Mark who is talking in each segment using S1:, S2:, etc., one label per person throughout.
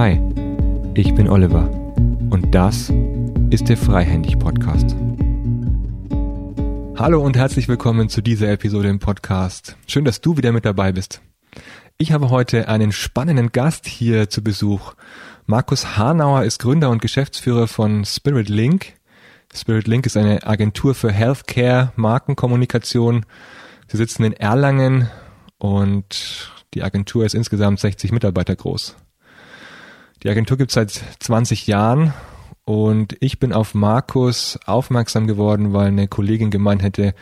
S1: Hi, ich bin Oliver und das ist der Freihändig Podcast. Hallo und herzlich willkommen zu dieser Episode im Podcast. Schön, dass du wieder mit dabei bist. Ich habe heute einen spannenden Gast hier zu Besuch. Markus Hanauer ist Gründer und Geschäftsführer von Spirit Link. Spirit Link ist eine Agentur für Healthcare, Markenkommunikation. Sie sitzen in Erlangen und die Agentur ist insgesamt 60 Mitarbeiter groß. Die Agentur gibt es seit 20 Jahren und ich bin auf Markus aufmerksam geworden, weil eine Kollegin gemeint hätte,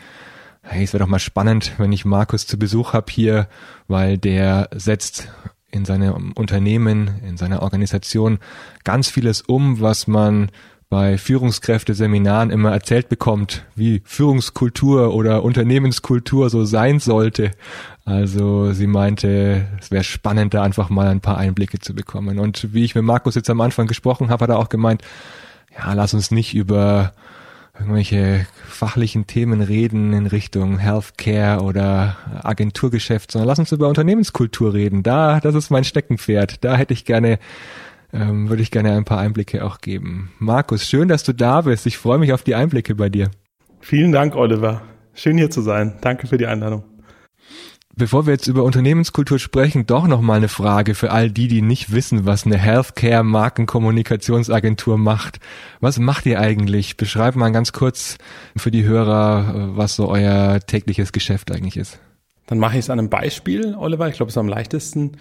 S1: hey, es wäre doch mal spannend, wenn ich Markus zu Besuch habe hier, weil der setzt in seinem Unternehmen, in seiner Organisation ganz vieles um, was man bei Führungskräfteseminaren immer erzählt bekommt, wie Führungskultur oder Unternehmenskultur so sein sollte. Also sie meinte, es wäre spannend, da einfach mal ein paar Einblicke zu bekommen. Und wie ich mit Markus jetzt am Anfang gesprochen habe, hat er auch gemeint, ja, lass uns nicht über irgendwelche fachlichen Themen reden in Richtung Healthcare oder Agenturgeschäft, sondern lass uns über Unternehmenskultur reden. Da, das ist mein Steckenpferd. Da hätte ich gerne ähm, würde ich gerne ein paar Einblicke auch geben. Markus, schön, dass du da bist. Ich freue mich auf die Einblicke bei dir.
S2: Vielen Dank, Oliver. Schön hier zu sein. Danke für die Einladung.
S1: Bevor wir jetzt über Unternehmenskultur sprechen, doch noch mal eine Frage für all die, die nicht wissen, was eine Healthcare Markenkommunikationsagentur macht. Was macht ihr eigentlich? Beschreibt mal ganz kurz für die Hörer, was so euer tägliches Geschäft eigentlich ist.
S2: Dann mache ich es an einem Beispiel, Oliver. Ich glaube, es ist am leichtesten.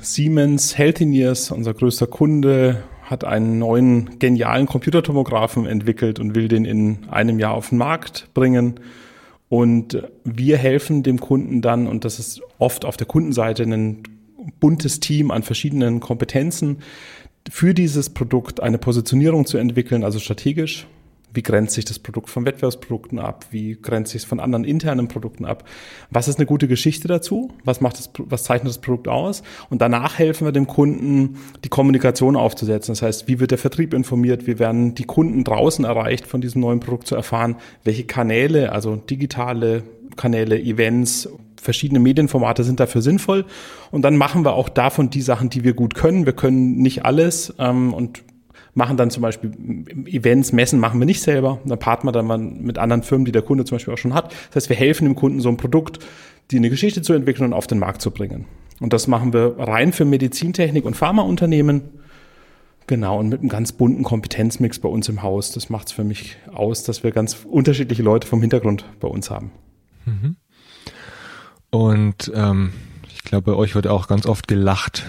S2: Siemens Healthineers, unser größter Kunde, hat einen neuen genialen Computertomographen entwickelt und will den in einem Jahr auf den Markt bringen. Und wir helfen dem Kunden dann, und das ist oft auf der Kundenseite ein buntes Team an verschiedenen Kompetenzen, für dieses Produkt eine Positionierung zu entwickeln, also strategisch, wie grenzt sich das Produkt von Wettbewerbsprodukten ab? Wie grenzt sich es von anderen internen Produkten ab? Was ist eine gute Geschichte dazu? Was macht das, was zeichnet das Produkt aus? Und danach helfen wir dem Kunden, die Kommunikation aufzusetzen. Das heißt, wie wird der Vertrieb informiert? Wie werden die Kunden draußen erreicht, von diesem neuen Produkt zu erfahren? Welche Kanäle, also digitale Kanäle, Events, verschiedene Medienformate sind dafür sinnvoll. Und dann machen wir auch davon die Sachen, die wir gut können. Wir können nicht alles ähm, und machen dann zum Beispiel Events, Messen machen wir nicht selber. Dann partnern wir dann mit anderen Firmen, die der Kunde zum Beispiel auch schon hat. Das heißt, wir helfen dem Kunden, so ein Produkt, die eine Geschichte zu entwickeln und auf den Markt zu bringen. Und das machen wir rein für Medizintechnik und Pharmaunternehmen. Genau, und mit einem ganz bunten Kompetenzmix bei uns im Haus. Das macht es für mich aus, dass wir ganz unterschiedliche Leute vom Hintergrund bei uns haben. Mhm.
S1: Und ähm, ich glaube, bei euch wird auch ganz oft gelacht,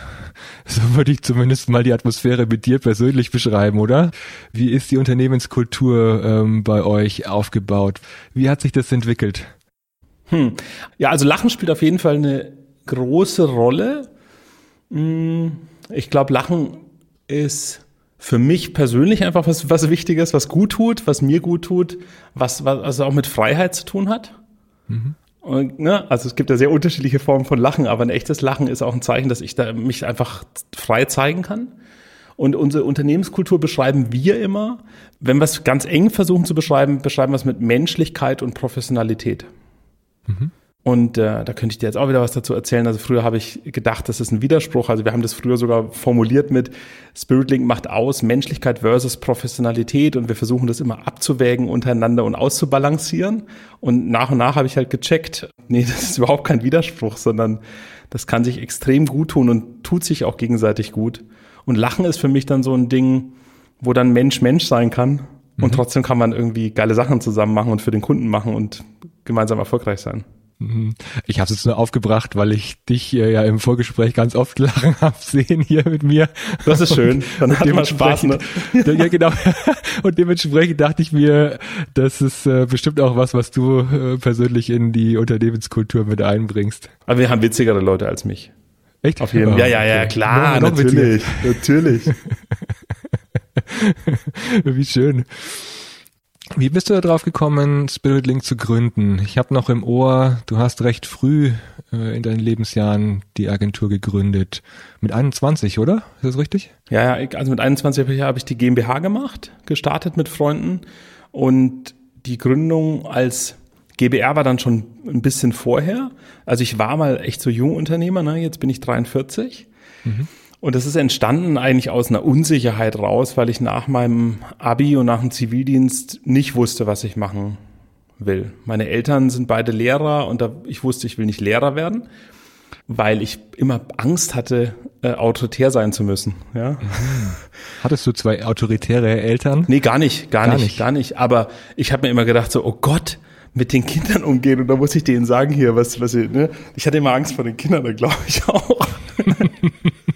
S1: so würde ich zumindest mal die Atmosphäre mit dir persönlich beschreiben, oder? Wie ist die Unternehmenskultur ähm, bei euch aufgebaut? Wie hat sich das entwickelt?
S2: Hm. Ja, also Lachen spielt auf jeden Fall eine große Rolle. Hm, ich glaube, Lachen ist für mich persönlich einfach was, was Wichtiges, was gut tut, was mir gut tut, was, was also auch mit Freiheit zu tun hat. Mhm. Und, ne, also es gibt ja sehr unterschiedliche Formen von Lachen, aber ein echtes Lachen ist auch ein Zeichen, dass ich da mich einfach frei zeigen kann. Und unsere Unternehmenskultur beschreiben wir immer. Wenn wir es ganz eng versuchen zu beschreiben, beschreiben wir es mit Menschlichkeit und Professionalität. Mhm. Und äh, da könnte ich dir jetzt auch wieder was dazu erzählen. Also früher habe ich gedacht, das ist ein Widerspruch. Also wir haben das früher sogar formuliert mit Spiritlink macht aus Menschlichkeit versus Professionalität und wir versuchen das immer abzuwägen untereinander und auszubalancieren. Und nach und nach habe ich halt gecheckt, nee, das ist überhaupt kein Widerspruch, sondern das kann sich extrem gut tun und tut sich auch gegenseitig gut. Und Lachen ist für mich dann so ein Ding, wo dann Mensch Mensch sein kann. Und mhm. trotzdem kann man irgendwie geile Sachen zusammen machen und für den Kunden machen und gemeinsam erfolgreich sein.
S1: Mhm. Ich habe es jetzt nur aufgebracht, weil ich dich ja im Vorgespräch ganz oft lachen habe sehen hier mit mir.
S2: Das ist schön. Dann und hat man Spaß. Ne?
S1: ja, genau. Und dementsprechend dachte ich mir, das ist äh, bestimmt auch was, was du äh, persönlich in die Unternehmenskultur mit einbringst.
S2: Aber wir haben witzigere Leute als mich.
S1: Echt?
S2: Auf jeden Fall. Ja, ja, ja, klar, noch, noch natürlich. Natürlich.
S1: Wie schön. Wie bist du da drauf gekommen, Spirit Link zu gründen? Ich habe noch im Ohr, du hast recht früh äh, in deinen Lebensjahren die Agentur gegründet. Mit 21, oder? Ist das richtig?
S2: Ja, ja also mit 21 habe ich die GmbH gemacht, gestartet mit Freunden. Und die Gründung als GBR war dann schon ein bisschen vorher. Also ich war mal echt so Jungunternehmer, ne? jetzt bin ich 43. Mhm. Und das ist entstanden eigentlich aus einer Unsicherheit raus, weil ich nach meinem Abi und nach dem Zivildienst nicht wusste, was ich machen will. Meine Eltern sind beide Lehrer und da, ich wusste, ich will nicht Lehrer werden, weil ich immer Angst hatte, äh, autoritär sein zu müssen. Ja. Mhm.
S1: Hattest du zwei autoritäre Eltern?
S2: Nee, gar nicht, gar, gar nicht, nicht, gar nicht. Aber ich habe mir immer gedacht so, oh Gott, mit den Kindern umgehen und da muss ich denen sagen hier, was, was ich, ne? Ich hatte immer Angst vor den Kindern, da glaube ich auch.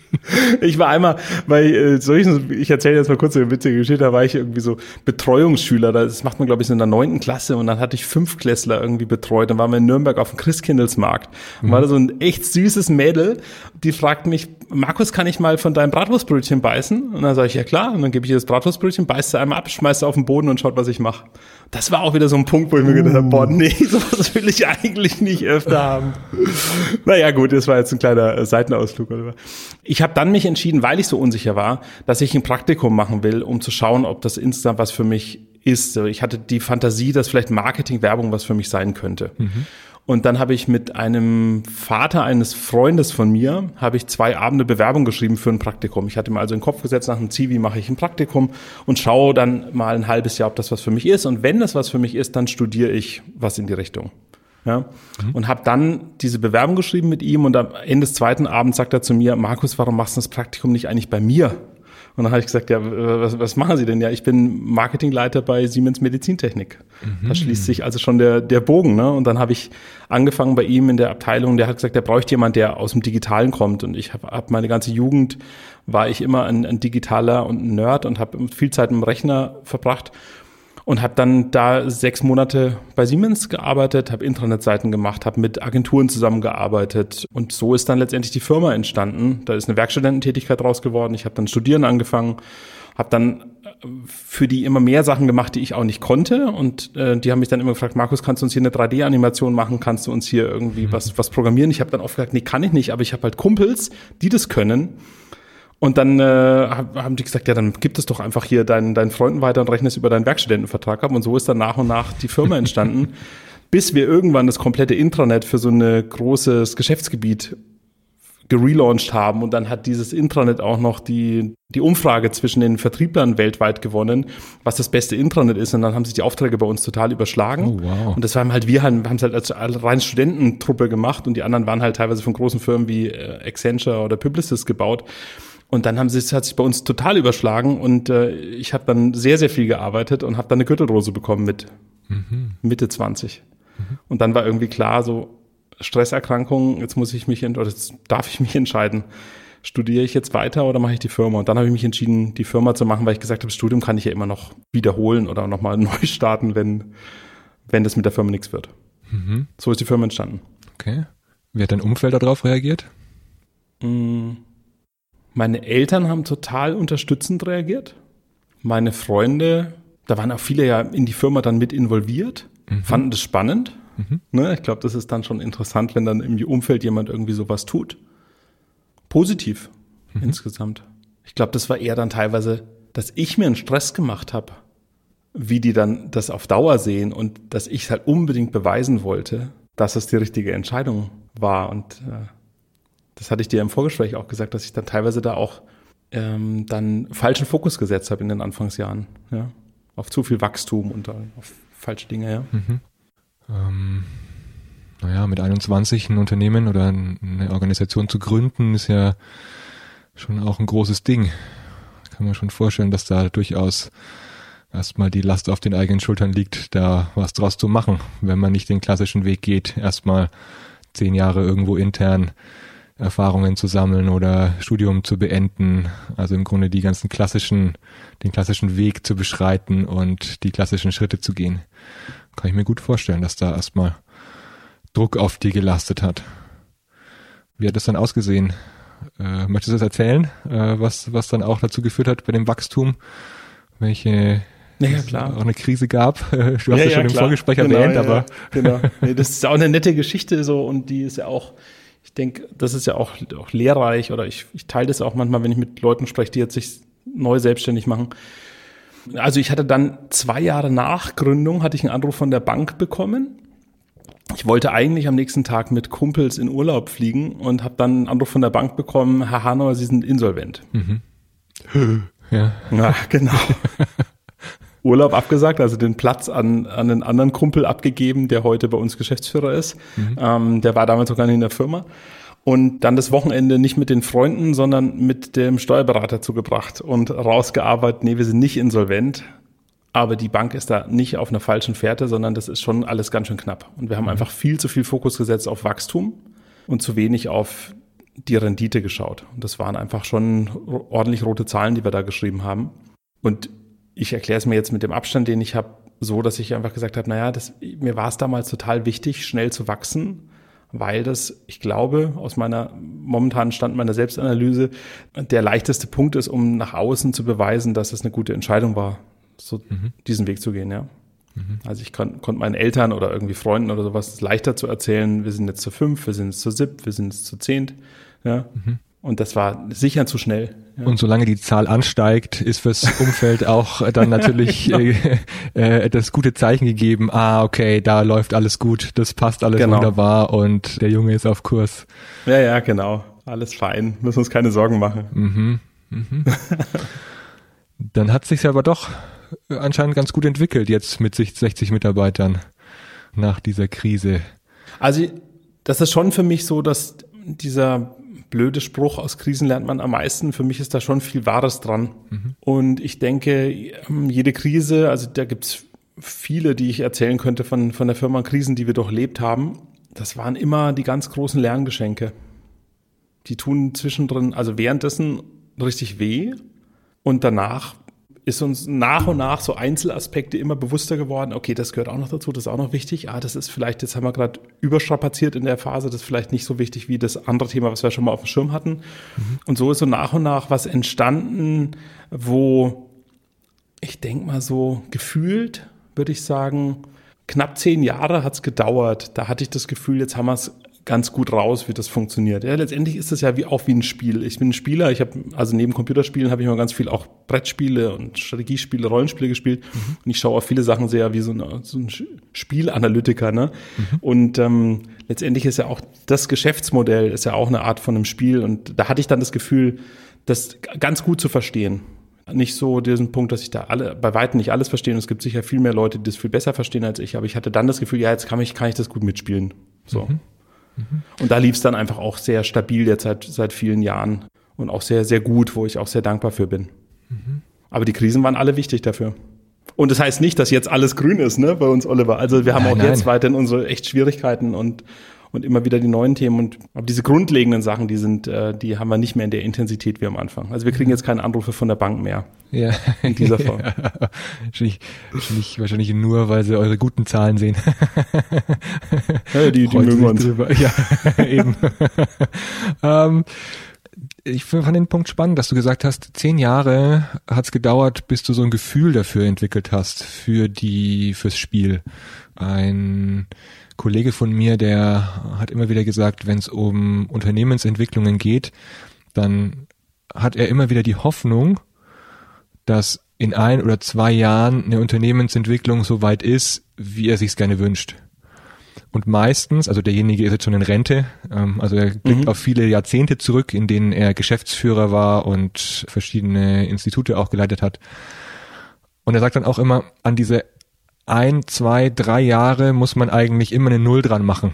S2: ich war einmal bei äh, solchen, ich erzähle jetzt mal kurz eine witzige Geschichte, da war ich irgendwie so Betreuungsschüler, das macht man glaube ich in der neunten Klasse und dann hatte ich fünf Klässler irgendwie betreut, dann waren wir in Nürnberg auf dem Christkindlesmarkt und mhm. war da so ein echt süßes Mädel, die fragt mich, Markus, kann ich mal von deinem Bratwurstbrötchen beißen? Und dann sage ich, ja klar, und dann gebe ich ihr das Bratwurstbrötchen, beißt sie einmal ab, schmeißt sie auf den Boden und schaut, was ich mache. Das war auch wieder so ein Punkt, wo ich mir gedacht habe, boah, nee, sowas will ich eigentlich nicht öfter haben. naja, gut, das war jetzt ein kleiner äh, Seitenausflug. Oder? Ich habe dann mich entschieden, weil ich so unsicher war, dass ich ein Praktikum machen will, um zu schauen, ob das insgesamt was für mich ist. Ich hatte die Fantasie, dass vielleicht Marketing, Werbung was für mich sein könnte. Mhm. Und dann habe ich mit einem Vater eines Freundes von mir, habe ich zwei Abende Bewerbung geschrieben für ein Praktikum. Ich hatte mir also in den Kopf gesetzt, nach dem Zivi mache ich ein Praktikum und schaue dann mal ein halbes Jahr, ob das was für mich ist. Und wenn das was für mich ist, dann studiere ich was in die Richtung. Ja, mhm. und habe dann diese Bewerbung geschrieben mit ihm und am Ende des zweiten Abends sagt er zu mir, Markus, warum machst du das Praktikum nicht eigentlich bei mir? Und dann habe ich gesagt, ja, was, was machen Sie denn? Ja, ich bin Marketingleiter bei Siemens Medizintechnik. Mhm. Da schließt sich also schon der, der Bogen. Ne? Und dann habe ich angefangen bei ihm in der Abteilung, der hat gesagt, der bräuchte jemand, der aus dem Digitalen kommt. Und ich habe hab meine ganze Jugend, war ich immer ein, ein Digitaler und ein Nerd und habe viel Zeit im Rechner verbracht und habe dann da sechs Monate bei Siemens gearbeitet, habe Internetseiten gemacht, habe mit Agenturen zusammengearbeitet und so ist dann letztendlich die Firma entstanden. Da ist eine Werkstudententätigkeit draus geworden. Ich habe dann studieren angefangen, habe dann äh, für die immer mehr Sachen gemacht, die ich auch nicht konnte und äh, die haben mich dann immer gefragt, Markus, kannst du uns hier eine 3D-Animation machen? Kannst du uns hier irgendwie mhm. was was programmieren? Ich habe dann oft gesagt, nee, kann ich nicht, aber ich habe halt Kumpels, die das können und dann äh, haben die gesagt, ja, dann gib es doch einfach hier deinen, deinen Freunden weiter und rechne es über deinen Werkstudentenvertrag ab. Und so ist dann nach und nach die Firma entstanden, bis wir irgendwann das komplette Intranet für so ein großes Geschäftsgebiet gelauncht haben. Und dann hat dieses Intranet auch noch die, die Umfrage zwischen den Vertrieblern weltweit gewonnen, was das beste Intranet ist. Und dann haben sich die Aufträge bei uns total überschlagen. Oh, wow. Und das waren halt, wir haben es halt als rein Studententruppe gemacht und die anderen waren halt teilweise von großen Firmen wie äh, Accenture oder Publicis gebaut. Und dann haben sie es hat sich bei uns total überschlagen und äh, ich habe dann sehr sehr viel gearbeitet und habe dann eine Gürtelrose bekommen mit mhm. Mitte 20. Mhm. Und dann war irgendwie klar so Stresserkrankung, jetzt muss ich mich oder jetzt darf ich mich entscheiden. Studiere ich jetzt weiter oder mache ich die Firma? Und dann habe ich mich entschieden, die Firma zu machen, weil ich gesagt habe, das Studium kann ich ja immer noch wiederholen oder nochmal neu starten, wenn, wenn das mit der Firma nichts wird. Mhm. So ist die Firma entstanden.
S1: Okay. Wie hat dein Umfeld darauf reagiert?
S2: Mmh meine Eltern haben total unterstützend reagiert. Meine Freunde, da waren auch viele ja in die Firma dann mit involviert, mhm. fanden das spannend. Mhm. Ne, ich glaube, das ist dann schon interessant, wenn dann im Umfeld jemand irgendwie sowas tut. Positiv mhm. insgesamt. Ich glaube, das war eher dann teilweise, dass ich mir einen Stress gemacht habe, wie die dann das auf Dauer sehen und dass ich halt unbedingt beweisen wollte, dass es die richtige Entscheidung war. Und äh, das hatte ich dir im Vorgespräch auch gesagt, dass ich dann teilweise da auch ähm, dann falschen Fokus gesetzt habe in den Anfangsjahren, ja. Auf zu viel Wachstum und auf falsche Dinge, ja. Mhm.
S1: Ähm, naja, mit 21 ein Unternehmen oder eine Organisation zu gründen, ist ja schon auch ein großes Ding. Kann man schon vorstellen, dass da durchaus erstmal die Last auf den eigenen Schultern liegt, da was draus zu machen, wenn man nicht den klassischen Weg geht, erstmal zehn Jahre irgendwo intern Erfahrungen zu sammeln oder Studium zu beenden. Also im Grunde die ganzen klassischen, den klassischen Weg zu beschreiten und die klassischen Schritte zu gehen. Kann ich mir gut vorstellen, dass da erstmal Druck auf dir gelastet hat. Wie hat das dann ausgesehen? Äh, möchtest du das erzählen, äh, was, was dann auch dazu geführt hat bei dem Wachstum? Welche
S2: ja, klar.
S1: auch eine Krise gab. Du hast
S2: ja,
S1: ja schon ja, im Vorgespräch genau, erwähnt,
S2: ja,
S1: aber.
S2: Genau. Nee, das ist auch eine nette Geschichte so und die ist ja auch ich denke, das ist ja auch, auch lehrreich oder ich, ich teile das auch manchmal, wenn ich mit Leuten spreche, die jetzt sich neu selbstständig machen. Also ich hatte dann zwei Jahre nach Gründung hatte ich einen Anruf von der Bank bekommen ich wollte eigentlich am nächsten Tag mit Kumpels in Urlaub fliegen und habe dann einen Anruf von der Bank bekommen, Herr Hanauer, Sie sind insolvent. Mhm. Ja. ja, genau. Urlaub abgesagt, also den Platz an, an einen anderen Kumpel abgegeben, der heute bei uns Geschäftsführer ist. Mhm. Ähm, der war damals sogar nicht in der Firma. Und dann das Wochenende nicht mit den Freunden, sondern mit dem Steuerberater zugebracht und rausgearbeitet, nee, wir sind nicht insolvent, aber die Bank ist da nicht auf einer falschen Fährte, sondern das ist schon alles ganz schön knapp. Und wir haben mhm. einfach viel zu viel Fokus gesetzt auf Wachstum und zu wenig auf die Rendite geschaut. Und das waren einfach schon ordentlich rote Zahlen, die wir da geschrieben haben. Und ich erkläre es mir jetzt mit dem Abstand, den ich habe, so, dass ich einfach gesagt habe, naja, das, mir war es damals total wichtig, schnell zu wachsen, weil das, ich glaube, aus meiner momentanen Stand meiner Selbstanalyse der leichteste Punkt ist, um nach außen zu beweisen, dass es eine gute Entscheidung war, so mhm. diesen Weg zu gehen, ja. Mhm. Also ich kon, konnte meinen Eltern oder irgendwie Freunden oder sowas leichter zu erzählen, wir sind jetzt zu fünf, wir sind jetzt zu sieb, wir sind jetzt zu zehnt, ja. Mhm. Und das war sicher zu schnell.
S1: Ja. Und solange die Zahl ansteigt, ist fürs Umfeld auch dann natürlich genau. äh, äh, das gute Zeichen gegeben. Ah, okay, da läuft alles gut, das passt alles genau. wunderbar und der Junge ist auf Kurs.
S2: Ja, ja, genau. Alles fein. Müssen uns keine Sorgen machen. Mhm.
S1: Mhm. dann hat sich aber doch anscheinend ganz gut entwickelt jetzt mit sich 60 Mitarbeitern nach dieser Krise.
S2: Also das ist schon für mich so, dass dieser blöde Spruch, aus Krisen lernt man am meisten. Für mich ist da schon viel Wahres dran. Mhm. Und ich denke, jede Krise, also da gibt's viele, die ich erzählen könnte von, von der Firma Krisen, die wir durchlebt haben. Das waren immer die ganz großen Lerngeschenke. Die tun zwischendrin, also währenddessen richtig weh und danach ist uns nach und nach so Einzelaspekte immer bewusster geworden. Okay, das gehört auch noch dazu, das ist auch noch wichtig. Ah, das ist vielleicht, jetzt haben wir gerade überstrapaziert in der Phase, das ist vielleicht nicht so wichtig wie das andere Thema, was wir schon mal auf dem Schirm hatten. Mhm. Und so ist so nach und nach was entstanden, wo ich denke mal so gefühlt, würde ich sagen, knapp zehn Jahre hat es gedauert. Da hatte ich das Gefühl, jetzt haben wir es ganz gut raus, wie das funktioniert. Ja, letztendlich ist das ja wie, auch wie ein Spiel. Ich bin ein Spieler, ich habe, also neben Computerspielen habe ich immer ganz viel auch Brettspiele und Strategiespiele, Rollenspiele gespielt. Mhm. Und ich schaue auf viele Sachen sehr wie so, eine, so ein Spielanalytiker. Ne? Mhm. Und ähm, letztendlich ist ja auch das Geschäftsmodell ist ja auch eine Art von einem Spiel. Und da hatte ich dann das Gefühl, das ganz gut zu verstehen nicht so diesen Punkt, dass ich da alle, bei weitem nicht alles verstehe. Und es gibt sicher viel mehr Leute, die das viel besser verstehen als ich. Aber ich hatte dann das Gefühl, ja, jetzt kann ich, kann ich das gut mitspielen. So. Mhm. Und da lief es dann einfach auch sehr stabil jetzt seit, seit vielen Jahren und auch sehr, sehr gut, wo ich auch sehr dankbar für bin. Mhm. Aber die Krisen waren alle wichtig dafür. Und das heißt nicht, dass jetzt alles grün ist, ne, bei uns, Oliver. Also wir haben nein, auch nein. jetzt weiterhin unsere echt Schwierigkeiten und und immer wieder die neuen Themen. Und aber diese grundlegenden Sachen, die sind, äh, die haben wir nicht mehr in der Intensität wie am Anfang. Also wir kriegen jetzt keine Anrufe von der Bank mehr. Ja. In dieser Form. Ja.
S1: Wahrscheinlich, wahrscheinlich, wahrscheinlich nur, weil sie eure guten Zahlen sehen.
S2: Ja, die, die mögen uns. Drüber. Ja, eben.
S1: ähm, ich fand den Punkt spannend, dass du gesagt hast, zehn Jahre hat es gedauert, bis du so ein Gefühl dafür entwickelt hast, für die, fürs Spiel. Ein Kollege von mir, der hat immer wieder gesagt, wenn es um Unternehmensentwicklungen geht, dann hat er immer wieder die Hoffnung, dass in ein oder zwei Jahren eine Unternehmensentwicklung so weit ist, wie er sich gerne wünscht. Und meistens, also derjenige ist jetzt schon in Rente, ähm, also er blickt mhm. auf viele Jahrzehnte zurück, in denen er Geschäftsführer war und verschiedene Institute auch geleitet hat. Und er sagt dann auch immer, an diese ein, zwei, drei Jahre muss man eigentlich immer eine Null dran machen,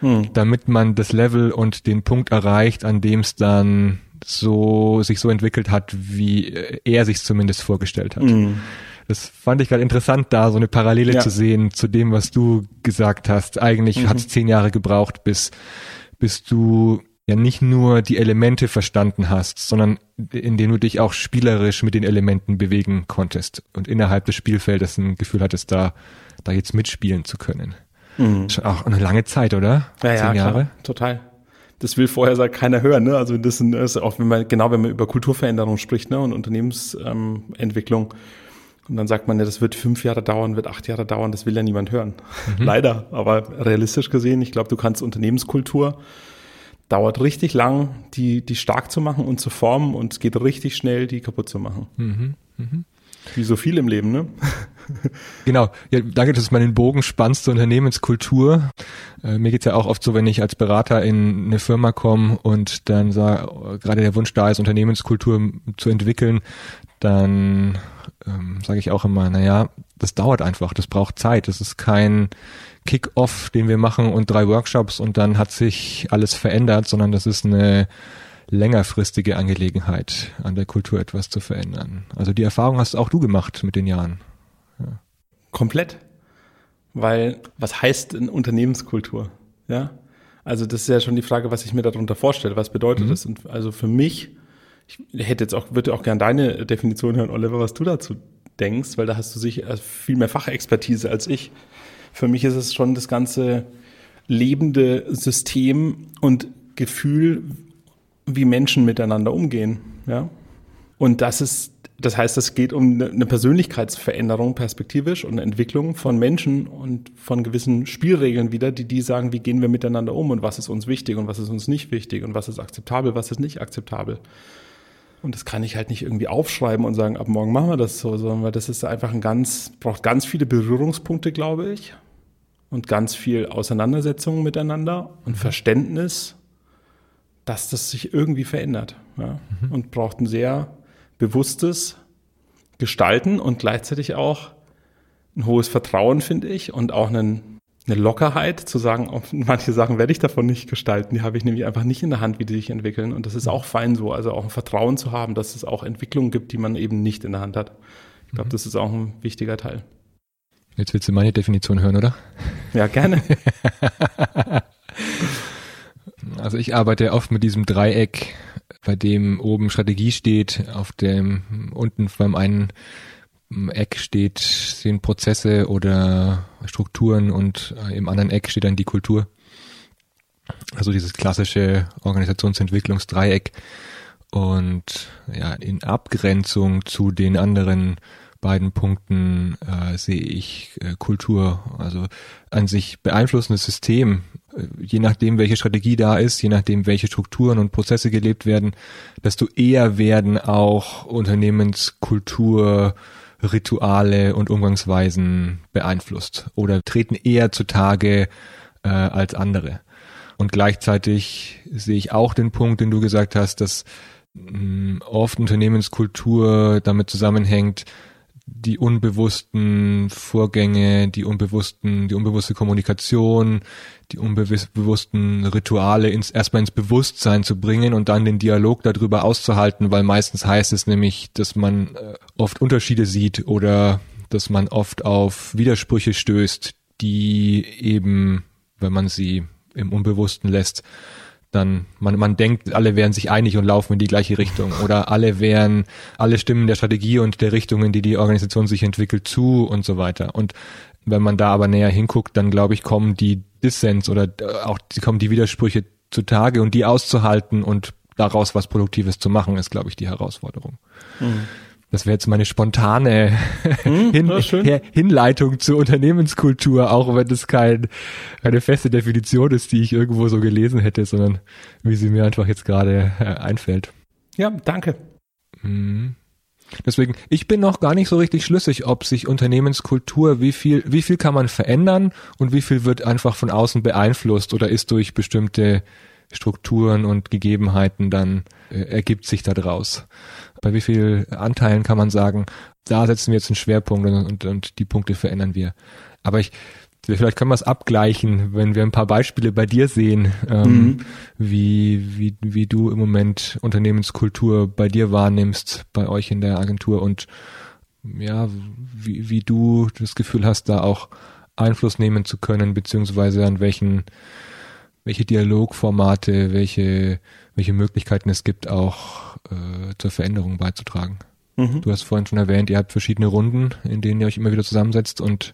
S1: hm. damit man das Level und den Punkt erreicht, an dem es dann so sich so entwickelt hat, wie er sich zumindest vorgestellt hat. Hm. Das fand ich gerade interessant, da so eine Parallele ja. zu sehen zu dem, was du gesagt hast. Eigentlich mhm. hat es zehn Jahre gebraucht, bis bis du ja nicht nur die Elemente verstanden hast, sondern in denen du dich auch spielerisch mit den Elementen bewegen konntest und innerhalb des Spielfeldes ein Gefühl hattest, da, da jetzt mitspielen zu können. Mhm. Auch eine lange Zeit, oder?
S2: Ja, Zehn ja, Jahre? Klar, total. Das will vorher sagt keiner hören, ne? Also das ist auch wenn man genau wenn man über Kulturveränderung spricht, ne? Und Unternehmensentwicklung. Ähm, und dann sagt man ja, das wird fünf Jahre dauern, wird acht Jahre dauern, das will ja niemand hören. Mhm. Leider. Aber realistisch gesehen, ich glaube, du kannst Unternehmenskultur dauert richtig lang, die, die stark zu machen und zu formen und es geht richtig schnell, die kaputt zu machen. Mhm. Mhm. Wie so viel im Leben, ne?
S1: Genau, ja, danke, dass du mal den Bogen spannst zur Unternehmenskultur. Äh, mir geht's ja auch oft so, wenn ich als Berater in eine Firma komme und dann sag, gerade der Wunsch da ist, Unternehmenskultur zu entwickeln, dann ähm, sage ich auch immer, naja, das dauert einfach, das braucht Zeit. Das ist kein Kick-off, den wir machen und drei Workshops und dann hat sich alles verändert, sondern das ist eine längerfristige Angelegenheit, an der Kultur etwas zu verändern. Also die Erfahrung hast auch du gemacht mit den Jahren.
S2: Ja. Komplett. Weil was heißt eine Unternehmenskultur? Ja. Also das ist ja schon die Frage, was ich mir darunter vorstelle. Was bedeutet mhm. das? Und also für mich, ich hätte jetzt auch, würde auch gerne deine Definition hören, Oliver, was du dazu denkst, weil da hast du sich äh, viel mehr Fachexpertise als ich. Für mich ist es schon das ganze lebende System und Gefühl, wie Menschen miteinander umgehen. Ja? Und das ist, das heißt, es geht um eine Persönlichkeitsveränderung perspektivisch und Entwicklung von Menschen und von gewissen Spielregeln wieder, die die sagen, wie gehen wir miteinander um und was ist uns wichtig und was ist uns nicht wichtig und was ist akzeptabel, was ist nicht akzeptabel. Und das kann ich halt nicht irgendwie aufschreiben und sagen, ab morgen machen wir das so, sondern das ist einfach ein ganz, braucht ganz viele Berührungspunkte, glaube ich. Und ganz viel Auseinandersetzung miteinander und Verständnis dass das sich irgendwie verändert. Ja? Mhm. Und braucht ein sehr bewusstes Gestalten und gleichzeitig auch ein hohes Vertrauen, finde ich, und auch einen, eine Lockerheit zu sagen, manche Sachen werde ich davon nicht gestalten, die habe ich nämlich einfach nicht in der Hand, wie die sich entwickeln. Und das ist auch fein so. Also auch ein Vertrauen zu haben, dass es auch Entwicklungen gibt, die man eben nicht in der Hand hat. Ich glaube, mhm. das ist auch ein wichtiger Teil.
S1: Jetzt willst du meine Definition hören, oder?
S2: Ja, gerne.
S1: Also ich arbeite oft mit diesem Dreieck, bei dem oben Strategie steht, auf dem unten beim einen Eck steht sind Prozesse oder Strukturen und im anderen Eck steht dann die Kultur. Also dieses klassische Organisationsentwicklungsdreieck und ja in Abgrenzung zu den anderen beiden Punkten äh, sehe ich äh, Kultur, also an sich beeinflussendes System, äh, je nachdem, welche Strategie da ist, je nachdem, welche Strukturen und Prozesse gelebt werden, desto eher werden auch Unternehmenskultur, Rituale und Umgangsweisen beeinflusst oder treten eher zutage äh, als andere. Und gleichzeitig sehe ich auch den Punkt, den du gesagt hast, dass mh, mm, oft Unternehmenskultur damit zusammenhängt, die unbewussten Vorgänge, die unbewussten, die unbewusste Kommunikation, die unbewussten Rituale ins, erstmal ins Bewusstsein zu bringen und dann den Dialog darüber auszuhalten, weil meistens heißt es nämlich, dass man äh, oft Unterschiede sieht oder dass man oft auf Widersprüche stößt, die eben, wenn man sie im Unbewussten lässt, dann man, man denkt, alle wären sich einig und laufen in die gleiche Richtung oder alle wären, alle stimmen der Strategie und der Richtungen, die die Organisation sich entwickelt, zu und so weiter. Und wenn man da aber näher hinguckt, dann glaube ich, kommen die Dissens oder äh, auch die kommen die Widersprüche zutage und die auszuhalten und daraus was Produktives zu machen, ist, glaube ich, die Herausforderung. Mhm. Das wäre jetzt meine spontane hm, Hin Hinleitung zur Unternehmenskultur, auch wenn das kein, keine feste Definition ist, die ich irgendwo so gelesen hätte, sondern wie sie mir einfach jetzt gerade äh, einfällt.
S2: Ja, danke.
S1: Mhm. Deswegen, ich bin noch gar nicht so richtig schlüssig, ob sich Unternehmenskultur, wie viel, wie viel kann man verändern und wie viel wird einfach von außen beeinflusst oder ist durch bestimmte Strukturen und Gegebenheiten dann äh, ergibt sich da draus bei wie viel Anteilen kann man sagen, da setzen wir jetzt einen Schwerpunkt und, und, und die Punkte verändern wir. Aber ich, vielleicht können wir es abgleichen, wenn wir ein paar Beispiele bei dir sehen, ähm, mhm. wie, wie, wie du im Moment Unternehmenskultur bei dir wahrnimmst, bei euch in der Agentur und ja, wie, wie du das Gefühl hast, da auch Einfluss nehmen zu können, beziehungsweise an welchen, welche Dialogformate, welche, welche Möglichkeiten es gibt, auch äh, zur Veränderung beizutragen. Mhm. Du hast vorhin schon erwähnt, ihr habt verschiedene Runden, in denen ihr euch immer wieder zusammensetzt und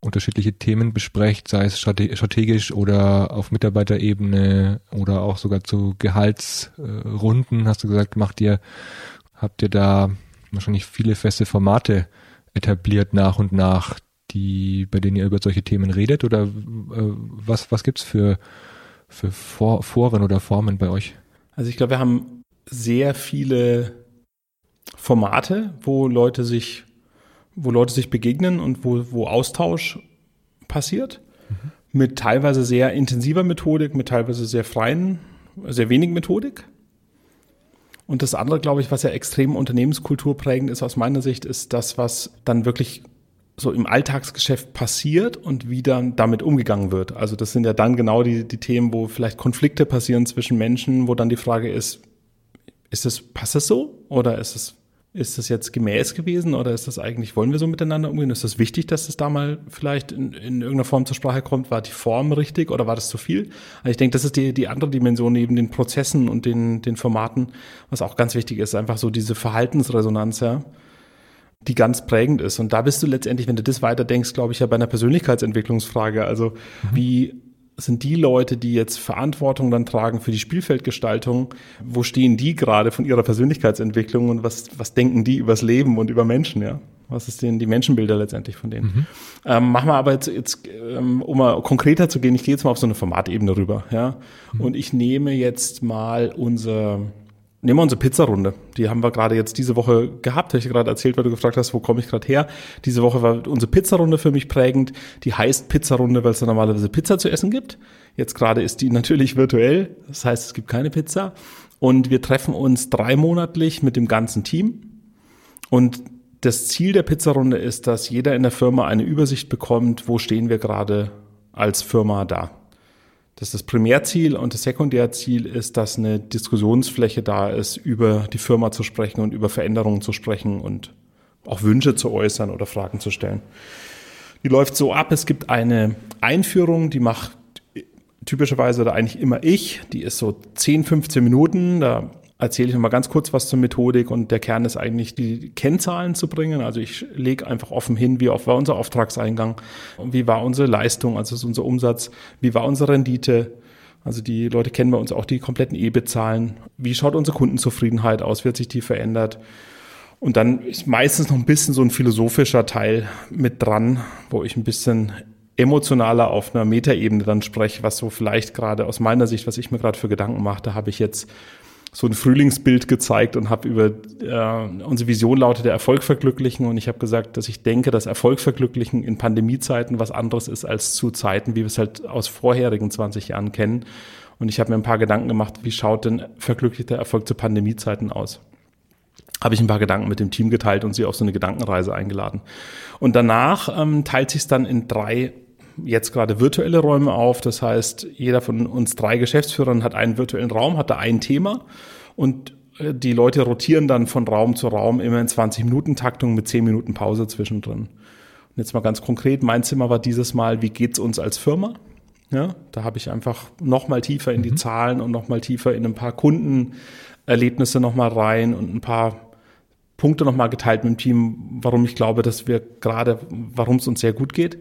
S1: unterschiedliche Themen besprecht, sei es strategisch oder auf Mitarbeiterebene oder auch sogar zu Gehaltsrunden, hast du gesagt, macht ihr, habt ihr da wahrscheinlich viele feste Formate etabliert nach und nach, die, bei denen ihr über solche Themen redet oder äh, was, was gibt's für, für Foren oder Formen bei euch?
S2: Also ich glaube, wir haben sehr viele Formate, wo Leute sich wo Leute sich begegnen und wo, wo Austausch passiert. Mhm. Mit teilweise sehr intensiver Methodik, mit teilweise sehr freien, sehr wenig Methodik. Und das andere, glaube ich, was ja extrem Unternehmenskultur prägend ist aus meiner Sicht, ist das, was dann wirklich so im Alltagsgeschäft passiert und wie dann damit umgegangen wird. Also das sind ja dann genau die, die Themen, wo vielleicht Konflikte passieren zwischen Menschen, wo dann die Frage ist, ist es, passt es so? Oder ist es ist das jetzt gemäß gewesen oder ist das eigentlich, wollen wir so miteinander umgehen? Ist das wichtig, dass es da mal vielleicht in, in irgendeiner Form zur Sprache kommt? War die Form richtig oder war das zu viel? Also ich denke, das ist die, die andere Dimension neben den Prozessen und den, den Formaten, was auch ganz wichtig ist, einfach so diese Verhaltensresonanz, ja, die ganz prägend ist. Und da bist du letztendlich, wenn du das weiter denkst, glaube ich, ja bei einer Persönlichkeitsentwicklungsfrage. Also mhm. wie sind die Leute, die jetzt Verantwortung dann tragen für die Spielfeldgestaltung, wo stehen die gerade von ihrer Persönlichkeitsentwicklung und was, was denken die übers Leben und über Menschen, ja? Was ist denn die Menschenbilder letztendlich von denen? Mhm. Ähm, machen wir aber jetzt, jetzt ähm, um mal konkreter zu gehen, ich gehe jetzt mal auf so eine Formatebene rüber, ja. Mhm. Und ich nehme jetzt mal unser Nehmen wir unsere Pizzarunde. Die haben wir gerade jetzt diese Woche gehabt. Habe ich gerade erzählt, weil du gefragt hast, wo komme ich gerade her. Diese Woche war unsere Pizzarunde für mich prägend. Die heißt Pizzarunde, weil es da normalerweise Pizza zu essen gibt. Jetzt gerade ist die natürlich virtuell. Das heißt, es gibt keine Pizza. Und wir treffen uns dreimonatlich mit dem ganzen Team. Und das Ziel der Pizzarunde ist, dass jeder in der Firma eine Übersicht bekommt, wo stehen wir gerade als Firma da. Das ist das Primärziel und das Sekundärziel ist, dass eine Diskussionsfläche da ist, über die Firma zu sprechen und über Veränderungen zu sprechen und auch Wünsche zu äußern oder Fragen zu stellen. Die läuft so ab, es gibt eine Einführung, die macht typischerweise oder eigentlich immer ich, die ist so 10, 15 Minuten, da erzähle ich noch mal ganz kurz was zur Methodik und der Kern ist eigentlich, die Kennzahlen zu bringen. Also ich lege einfach offen hin, wie oft war unser Auftragseingang, wie war unsere Leistung, also ist unser Umsatz, wie war unsere Rendite. Also die Leute kennen bei uns auch die kompletten EBIT-Zahlen. Wie schaut unsere Kundenzufriedenheit aus? Wird sich die verändert? Und dann ist meistens noch ein bisschen so ein philosophischer Teil mit dran, wo ich ein bisschen emotionaler auf einer Metaebene dann spreche, was so vielleicht gerade aus meiner Sicht, was ich mir gerade für Gedanken mache, da habe ich jetzt so ein Frühlingsbild gezeigt und habe über äh, unsere Vision lautet der Erfolg verglücklichen und ich habe gesagt, dass ich denke, dass Erfolg verglücklichen in Pandemiezeiten was anderes ist als zu Zeiten, wie wir es halt aus vorherigen 20 Jahren kennen. Und ich habe mir ein paar Gedanken gemacht, wie schaut denn verglücklichter Erfolg zu Pandemiezeiten aus? Habe ich ein paar Gedanken mit dem Team geteilt und sie auf so eine Gedankenreise eingeladen. Und danach ähm, teilt sich dann in drei jetzt gerade virtuelle Räume auf. Das heißt, jeder von uns drei Geschäftsführern hat einen virtuellen Raum, hat da ein Thema und äh, die Leute rotieren dann von Raum zu Raum immer in 20 Minuten Taktung mit 10 Minuten Pause zwischendrin. Und jetzt mal ganz konkret, mein Zimmer war dieses Mal, wie geht's uns als Firma? Ja, da habe ich einfach noch mal tiefer in die mhm. Zahlen und noch mal tiefer in ein paar Kundenerlebnisse noch mal rein und ein paar Punkte noch mal geteilt mit dem Team, warum ich glaube, dass wir gerade, warum es uns sehr gut geht.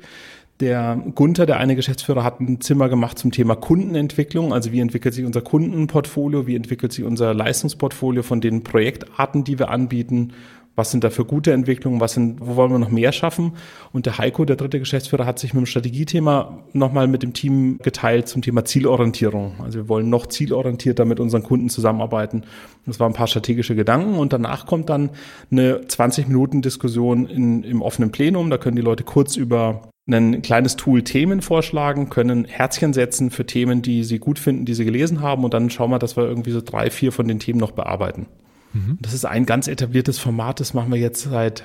S2: Der Gunther, der eine Geschäftsführer, hat ein Zimmer gemacht zum Thema Kundenentwicklung. Also wie entwickelt sich unser Kundenportfolio, wie entwickelt sich unser Leistungsportfolio von den Projektarten, die wir anbieten. Was sind da für gute Entwicklungen? Was sind, wo wollen wir noch mehr schaffen? Und der Heiko, der dritte Geschäftsführer, hat sich mit dem Strategiethema nochmal mit dem Team geteilt zum Thema Zielorientierung. Also wir wollen noch zielorientierter mit unseren Kunden zusammenarbeiten. Das waren ein paar strategische Gedanken und danach kommt dann eine 20 Minuten Diskussion im offenen Plenum. Da können die Leute kurz über ein kleines Tool Themen vorschlagen, können Herzchen setzen für Themen, die sie gut finden, die sie gelesen haben und dann schauen wir, dass wir irgendwie so drei, vier von den Themen noch bearbeiten. Mhm. Das ist ein ganz etabliertes Format, das machen wir jetzt seit,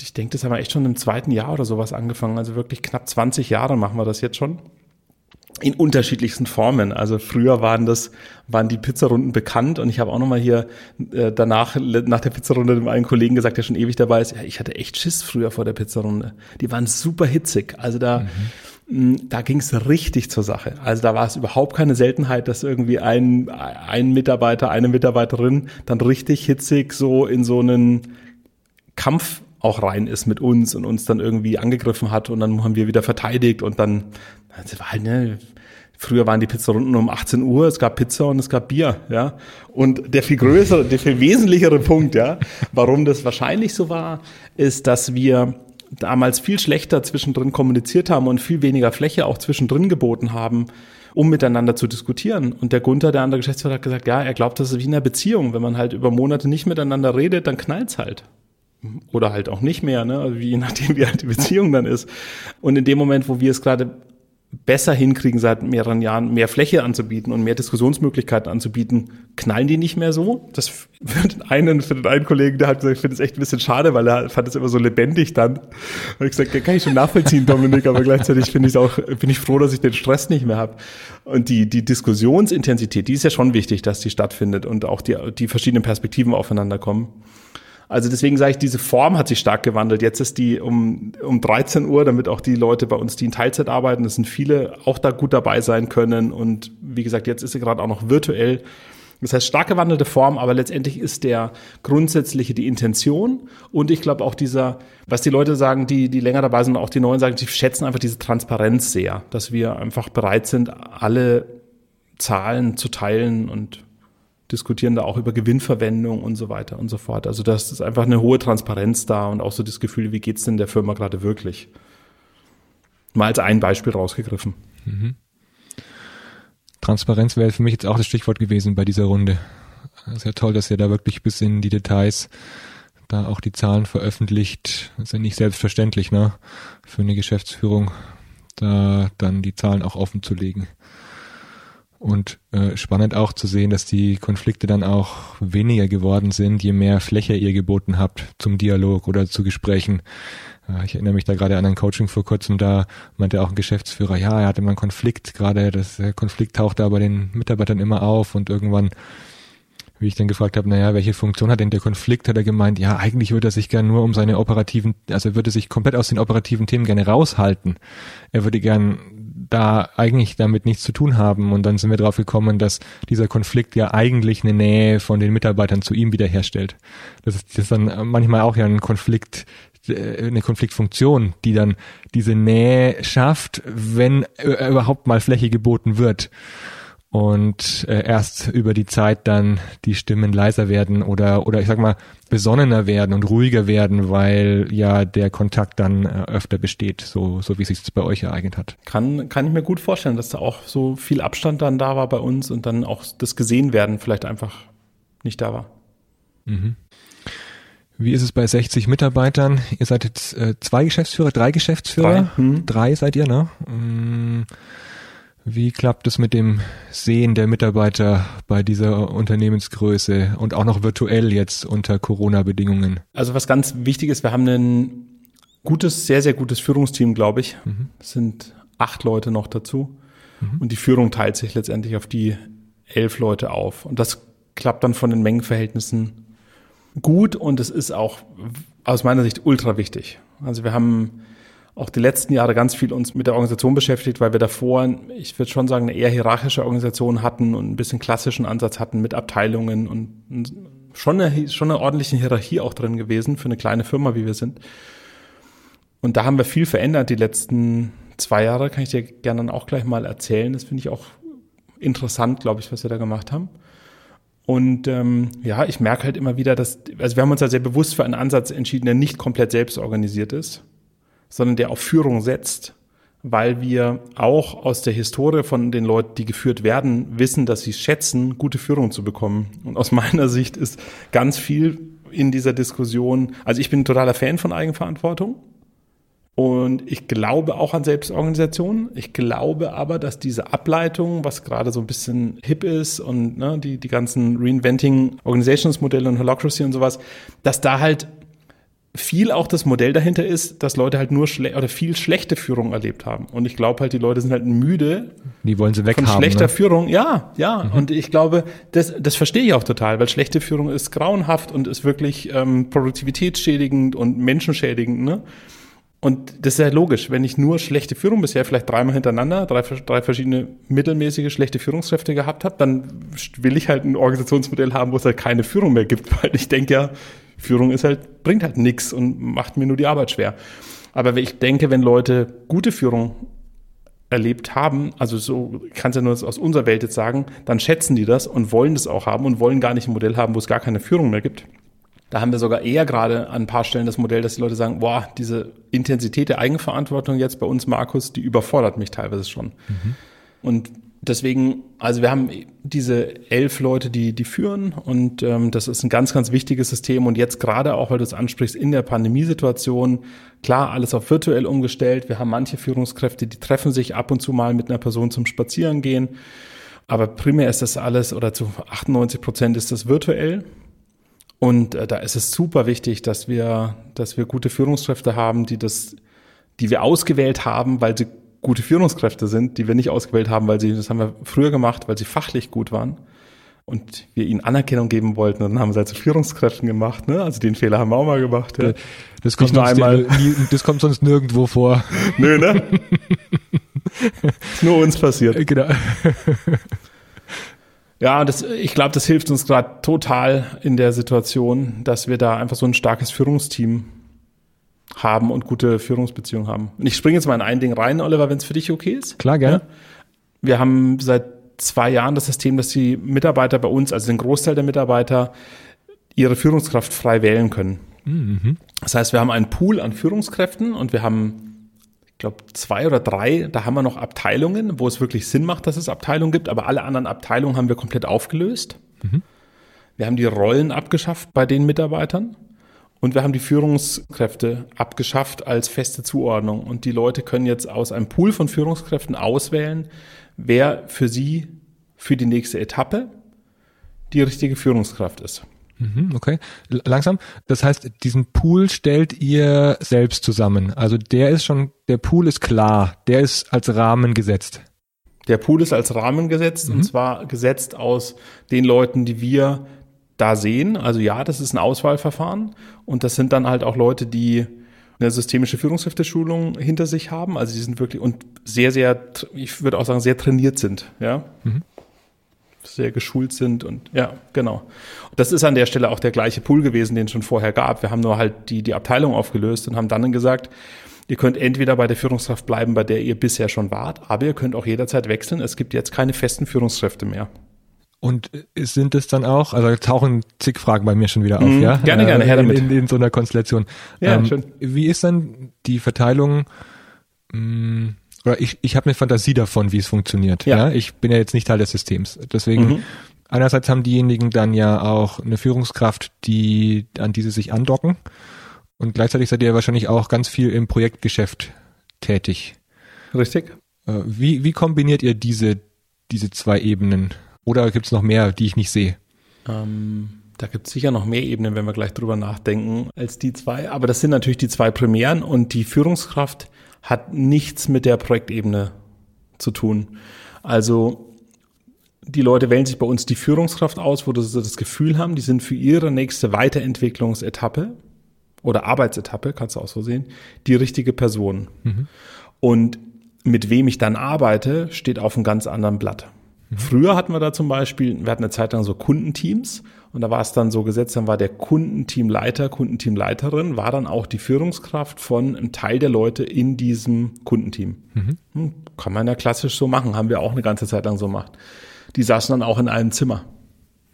S2: ich denke, das haben wir echt schon im zweiten Jahr oder sowas angefangen, also wirklich knapp 20 Jahre machen wir das jetzt schon in unterschiedlichsten Formen. Also früher waren das waren die Pizzarunden bekannt und ich habe auch noch mal hier äh, danach nach der Pizzarunde dem einen Kollegen gesagt, der schon ewig dabei ist, ja, ich hatte echt Schiss früher vor der Pizzarunde. Die waren super hitzig. Also da mhm da ging es richtig zur Sache. Also da war es überhaupt keine Seltenheit, dass irgendwie ein, ein Mitarbeiter, eine Mitarbeiterin dann richtig hitzig so in so einen Kampf auch rein ist mit uns und uns dann irgendwie angegriffen hat und dann haben wir wieder verteidigt und dann, das war halt, ne, Früher waren die Pizzarunden um 18 Uhr, es gab Pizza und es gab Bier, ja. Und der viel größere, der viel wesentlichere Punkt, ja, warum das wahrscheinlich so war, ist, dass wir damals viel schlechter zwischendrin kommuniziert haben und viel weniger Fläche auch zwischendrin geboten haben, um miteinander zu diskutieren. Und der Gunther, der andere Geschäftsführer, hat gesagt, ja, er glaubt, das ist wie in einer Beziehung. Wenn man halt über Monate nicht miteinander redet, dann knallt's halt. oder halt auch nicht mehr, ne? also je nachdem, wie halt die Beziehung dann ist. Und in dem Moment, wo wir es gerade besser hinkriegen, seit mehreren Jahren mehr Fläche anzubieten und mehr Diskussionsmöglichkeiten anzubieten, knallen die nicht mehr so. Das für den einen, für den einen Kollegen, der hat gesagt, ich finde es echt ein bisschen schade, weil er fand es immer so lebendig dann. Und ich gesagt, kann ich schon nachvollziehen, Dominik, aber gleichzeitig finde ich auch, bin ich froh, dass ich den Stress nicht mehr habe. Und die, die Diskussionsintensität, die ist ja schon wichtig, dass die stattfindet und auch die, die verschiedenen Perspektiven aufeinander kommen. Also deswegen sage ich, diese Form hat sich stark gewandelt. Jetzt ist die um, um 13 Uhr, damit auch die Leute bei uns, die in Teilzeit arbeiten, das sind viele, auch da gut dabei sein können. Und wie gesagt, jetzt ist sie gerade auch noch virtuell. Das heißt, stark gewandelte Form, aber letztendlich ist der grundsätzliche die Intention. Und ich glaube auch dieser, was die Leute sagen, die, die länger dabei sind, auch die Neuen sagen, die schätzen einfach diese Transparenz sehr, dass wir einfach bereit sind, alle Zahlen zu teilen und diskutieren da auch über Gewinnverwendung und so weiter und so fort. Also das ist einfach eine hohe Transparenz da und auch so das Gefühl, wie geht's denn der Firma gerade wirklich? Mal als ein Beispiel rausgegriffen. Mhm.
S1: Transparenz wäre für mich jetzt auch das Stichwort gewesen bei dieser Runde. Sehr toll, dass ihr da wirklich bis in die Details da auch die Zahlen veröffentlicht. Das ist ja nicht selbstverständlich, ne? Für eine Geschäftsführung da dann die Zahlen auch offen zu legen. Und äh, spannend auch zu sehen, dass die Konflikte dann auch weniger geworden sind, je mehr Fläche ihr geboten habt zum Dialog oder zu Gesprächen. Äh, ich erinnere mich da gerade an ein Coaching vor kurzem, da meinte auch ein Geschäftsführer, ja, er hatte mal einen Konflikt gerade, das Konflikt tauchte bei den Mitarbeitern immer auf und irgendwann wie ich dann gefragt habe, naja, welche Funktion hat denn der Konflikt, hat er gemeint, ja, eigentlich würde er sich gern nur um seine operativen, also er würde sich komplett aus den operativen Themen gerne raushalten. Er würde gern da eigentlich damit nichts zu tun haben. Und dann sind wir drauf gekommen, dass dieser Konflikt ja eigentlich eine Nähe von den Mitarbeitern zu ihm wiederherstellt. Das ist, das ist dann manchmal auch ja ein Konflikt, äh, eine Konfliktfunktion, die dann diese Nähe schafft, wenn überhaupt mal Fläche geboten wird und äh, erst über die Zeit dann die Stimmen leiser werden oder oder ich sag mal besonnener werden und ruhiger werden, weil ja der Kontakt dann äh, öfter besteht, so so wie es sich bei euch ereignet hat.
S2: Kann kann ich mir gut vorstellen, dass da auch so viel Abstand dann da war bei uns und dann auch das gesehen werden vielleicht einfach nicht da war. Mhm.
S1: Wie ist es bei 60 Mitarbeitern? Ihr seid jetzt äh, zwei Geschäftsführer, drei Geschäftsführer, drei, hm. drei seid ihr, ne? Mhm wie klappt es mit dem Sehen der Mitarbeiter bei dieser Unternehmensgröße und auch noch virtuell jetzt unter Corona-Bedingungen?
S2: Also was ganz wichtig ist, wir haben ein gutes, sehr, sehr gutes Führungsteam, glaube ich. Mhm. Es sind acht Leute noch dazu. Mhm. Und die Führung teilt sich letztendlich auf die elf Leute auf. Und das klappt dann von den Mengenverhältnissen gut und es ist auch aus meiner Sicht ultra wichtig. Also wir haben auch die letzten Jahre ganz viel uns mit der Organisation beschäftigt, weil wir davor, ich würde schon sagen, eine eher hierarchische Organisation hatten und ein bisschen klassischen Ansatz hatten mit Abteilungen und schon eine, schon eine ordentliche Hierarchie auch drin gewesen für eine kleine Firma, wie wir sind. Und da haben wir viel verändert die letzten zwei Jahre, kann ich dir gerne dann auch gleich mal erzählen. Das finde ich auch interessant, glaube ich, was wir da gemacht haben. Und ähm, ja, ich merke halt immer wieder, dass, also wir haben uns da sehr bewusst für einen Ansatz entschieden, der nicht komplett selbst organisiert ist sondern der auf Führung setzt, weil wir auch aus der Historie von den Leuten, die geführt werden, wissen, dass sie schätzen, gute Führung zu bekommen. Und aus meiner Sicht ist ganz viel in dieser Diskussion, also ich bin ein totaler Fan von Eigenverantwortung. Und ich glaube auch an Selbstorganisation. Ich glaube aber, dass diese Ableitung, was gerade so ein bisschen hip ist und ne, die, die ganzen Reinventing Organizations Modelle und Holocracy und sowas, dass da halt viel auch das Modell dahinter ist, dass Leute halt nur schle oder viel schlechte Führung erlebt haben. Und ich glaube halt, die Leute sind halt müde.
S1: Die wollen sie weghaben.
S2: Von schlechter ne? Führung, ja, ja. Mhm. Und ich glaube, das, das verstehe ich auch total, weil schlechte Führung ist grauenhaft und ist wirklich ähm, produktivitätsschädigend und menschenschädigend, ne? Und das ist ja logisch, wenn ich nur schlechte Führung bisher vielleicht dreimal hintereinander, drei, drei verschiedene mittelmäßige schlechte Führungskräfte gehabt habe, dann will ich halt ein Organisationsmodell haben, wo es halt keine Führung mehr gibt, weil ich denke ja, Führung ist halt, bringt halt nichts und macht mir nur die Arbeit schwer. Aber ich denke, wenn Leute gute Führung erlebt haben, also so kann es ja nur aus unserer Welt jetzt sagen, dann schätzen die das und wollen das auch haben und wollen gar nicht ein Modell haben, wo es gar keine Führung mehr gibt. Da haben wir sogar eher gerade an ein paar Stellen das Modell, dass die Leute sagen, boah, diese Intensität der Eigenverantwortung jetzt bei uns, Markus, die überfordert mich teilweise schon. Mhm. Und deswegen, also wir haben diese elf Leute, die, die führen und ähm, das ist ein ganz, ganz wichtiges System und jetzt gerade auch, weil du es ansprichst, in der Pandemiesituation, klar, alles auf virtuell umgestellt. Wir haben manche Führungskräfte, die treffen sich ab und zu mal mit einer Person zum Spazierengehen, aber primär ist das alles oder zu 98 Prozent ist das virtuell. Und äh, da ist es super wichtig, dass wir, dass wir gute Führungskräfte haben, die das, die wir ausgewählt haben, weil sie gute Führungskräfte sind, die wir nicht ausgewählt haben, weil sie, das haben wir früher gemacht, weil sie fachlich gut waren und wir ihnen Anerkennung geben wollten. Und dann haben sie halt zu Führungskräften gemacht. Ne? Also den Fehler haben wir auch mal gemacht. Ja.
S1: Das, kommt nur einmal. Nie, das kommt sonst nirgendwo vor.
S2: Nö, ne? ist nur uns passiert. Genau. Ja, das, ich glaube, das hilft uns gerade total in der Situation, dass wir da einfach so ein starkes Führungsteam haben und gute Führungsbeziehungen haben. Und ich springe jetzt mal in ein Ding rein, Oliver, wenn es für dich okay ist.
S1: Klar, gerne. Ja?
S2: Wir haben seit zwei Jahren das System, dass die Mitarbeiter bei uns, also den Großteil der Mitarbeiter, ihre Führungskraft frei wählen können. Mhm. Das heißt, wir haben einen Pool an Führungskräften und wir haben, ich glaube, zwei oder drei, da haben wir noch Abteilungen, wo es wirklich Sinn macht, dass es Abteilungen gibt, aber alle anderen Abteilungen haben wir komplett aufgelöst. Mhm. Wir haben die Rollen abgeschafft bei den Mitarbeitern. Und wir haben die Führungskräfte abgeschafft als feste Zuordnung. Und die Leute können jetzt aus einem Pool von Führungskräften auswählen, wer für sie für die nächste Etappe die richtige Führungskraft ist.
S1: Mhm, okay, langsam. Das heißt, diesen Pool stellt ihr selbst zusammen. Also der ist schon, der Pool ist klar, der ist als Rahmen gesetzt.
S2: Der Pool ist als Rahmen gesetzt mhm. und zwar gesetzt aus den Leuten, die wir da sehen. Also ja, das ist ein Auswahlverfahren und das sind dann halt auch Leute, die eine systemische Führungskräfteschulung hinter sich haben. Also die sind wirklich und sehr, sehr, ich würde auch sagen, sehr trainiert sind, ja. Mhm. Sehr geschult sind und ja, genau. Das ist an der Stelle auch der gleiche Pool gewesen, den es schon vorher gab. Wir haben nur halt die, die Abteilung aufgelöst und haben dann gesagt, Ihr könnt entweder bei der Führungskraft bleiben, bei der ihr bisher schon wart, aber ihr könnt auch jederzeit wechseln. Es gibt jetzt keine festen Führungskräfte mehr.
S1: Und sind es dann auch, also tauchen zig Fragen bei mir schon wieder auf, mhm, ja?
S2: Gerne, gerne, her
S1: damit. In, in, so einer Konstellation. Ja, ähm, schön. Wie ist dann die Verteilung, mh, mm, oder ich, ich habe eine Fantasie davon, wie es funktioniert. Ja. ja. Ich bin ja jetzt nicht Teil des Systems. Deswegen, mhm. einerseits haben diejenigen dann ja auch eine Führungskraft, die, an diese sich andocken. Und gleichzeitig seid ihr wahrscheinlich auch ganz viel im Projektgeschäft tätig.
S2: Richtig.
S1: Äh, wie, wie kombiniert ihr diese, diese zwei Ebenen? Oder gibt es noch mehr, die ich nicht sehe?
S2: Ähm, da gibt es sicher noch mehr Ebenen, wenn wir gleich drüber nachdenken, als die zwei. Aber das sind natürlich die zwei Primären und die Führungskraft hat nichts mit der Projektebene zu tun. Also die Leute wählen sich bei uns die Führungskraft aus, wo sie das Gefühl haben, die sind für ihre nächste Weiterentwicklungsetappe oder Arbeitsetappe, kannst du auch so sehen, die richtige Person. Mhm. Und mit wem ich dann arbeite, steht auf einem ganz anderen Blatt. Früher hatten wir da zum Beispiel, wir hatten eine Zeit lang so Kundenteams und da war es dann so gesetzt, dann war der Kundenteamleiter, Kundenteamleiterin, war dann auch die Führungskraft von einem Teil der Leute in diesem Kundenteam. Mhm. Hm, kann man ja klassisch so machen, haben wir auch eine ganze Zeit lang so gemacht. Die saßen dann auch in einem Zimmer.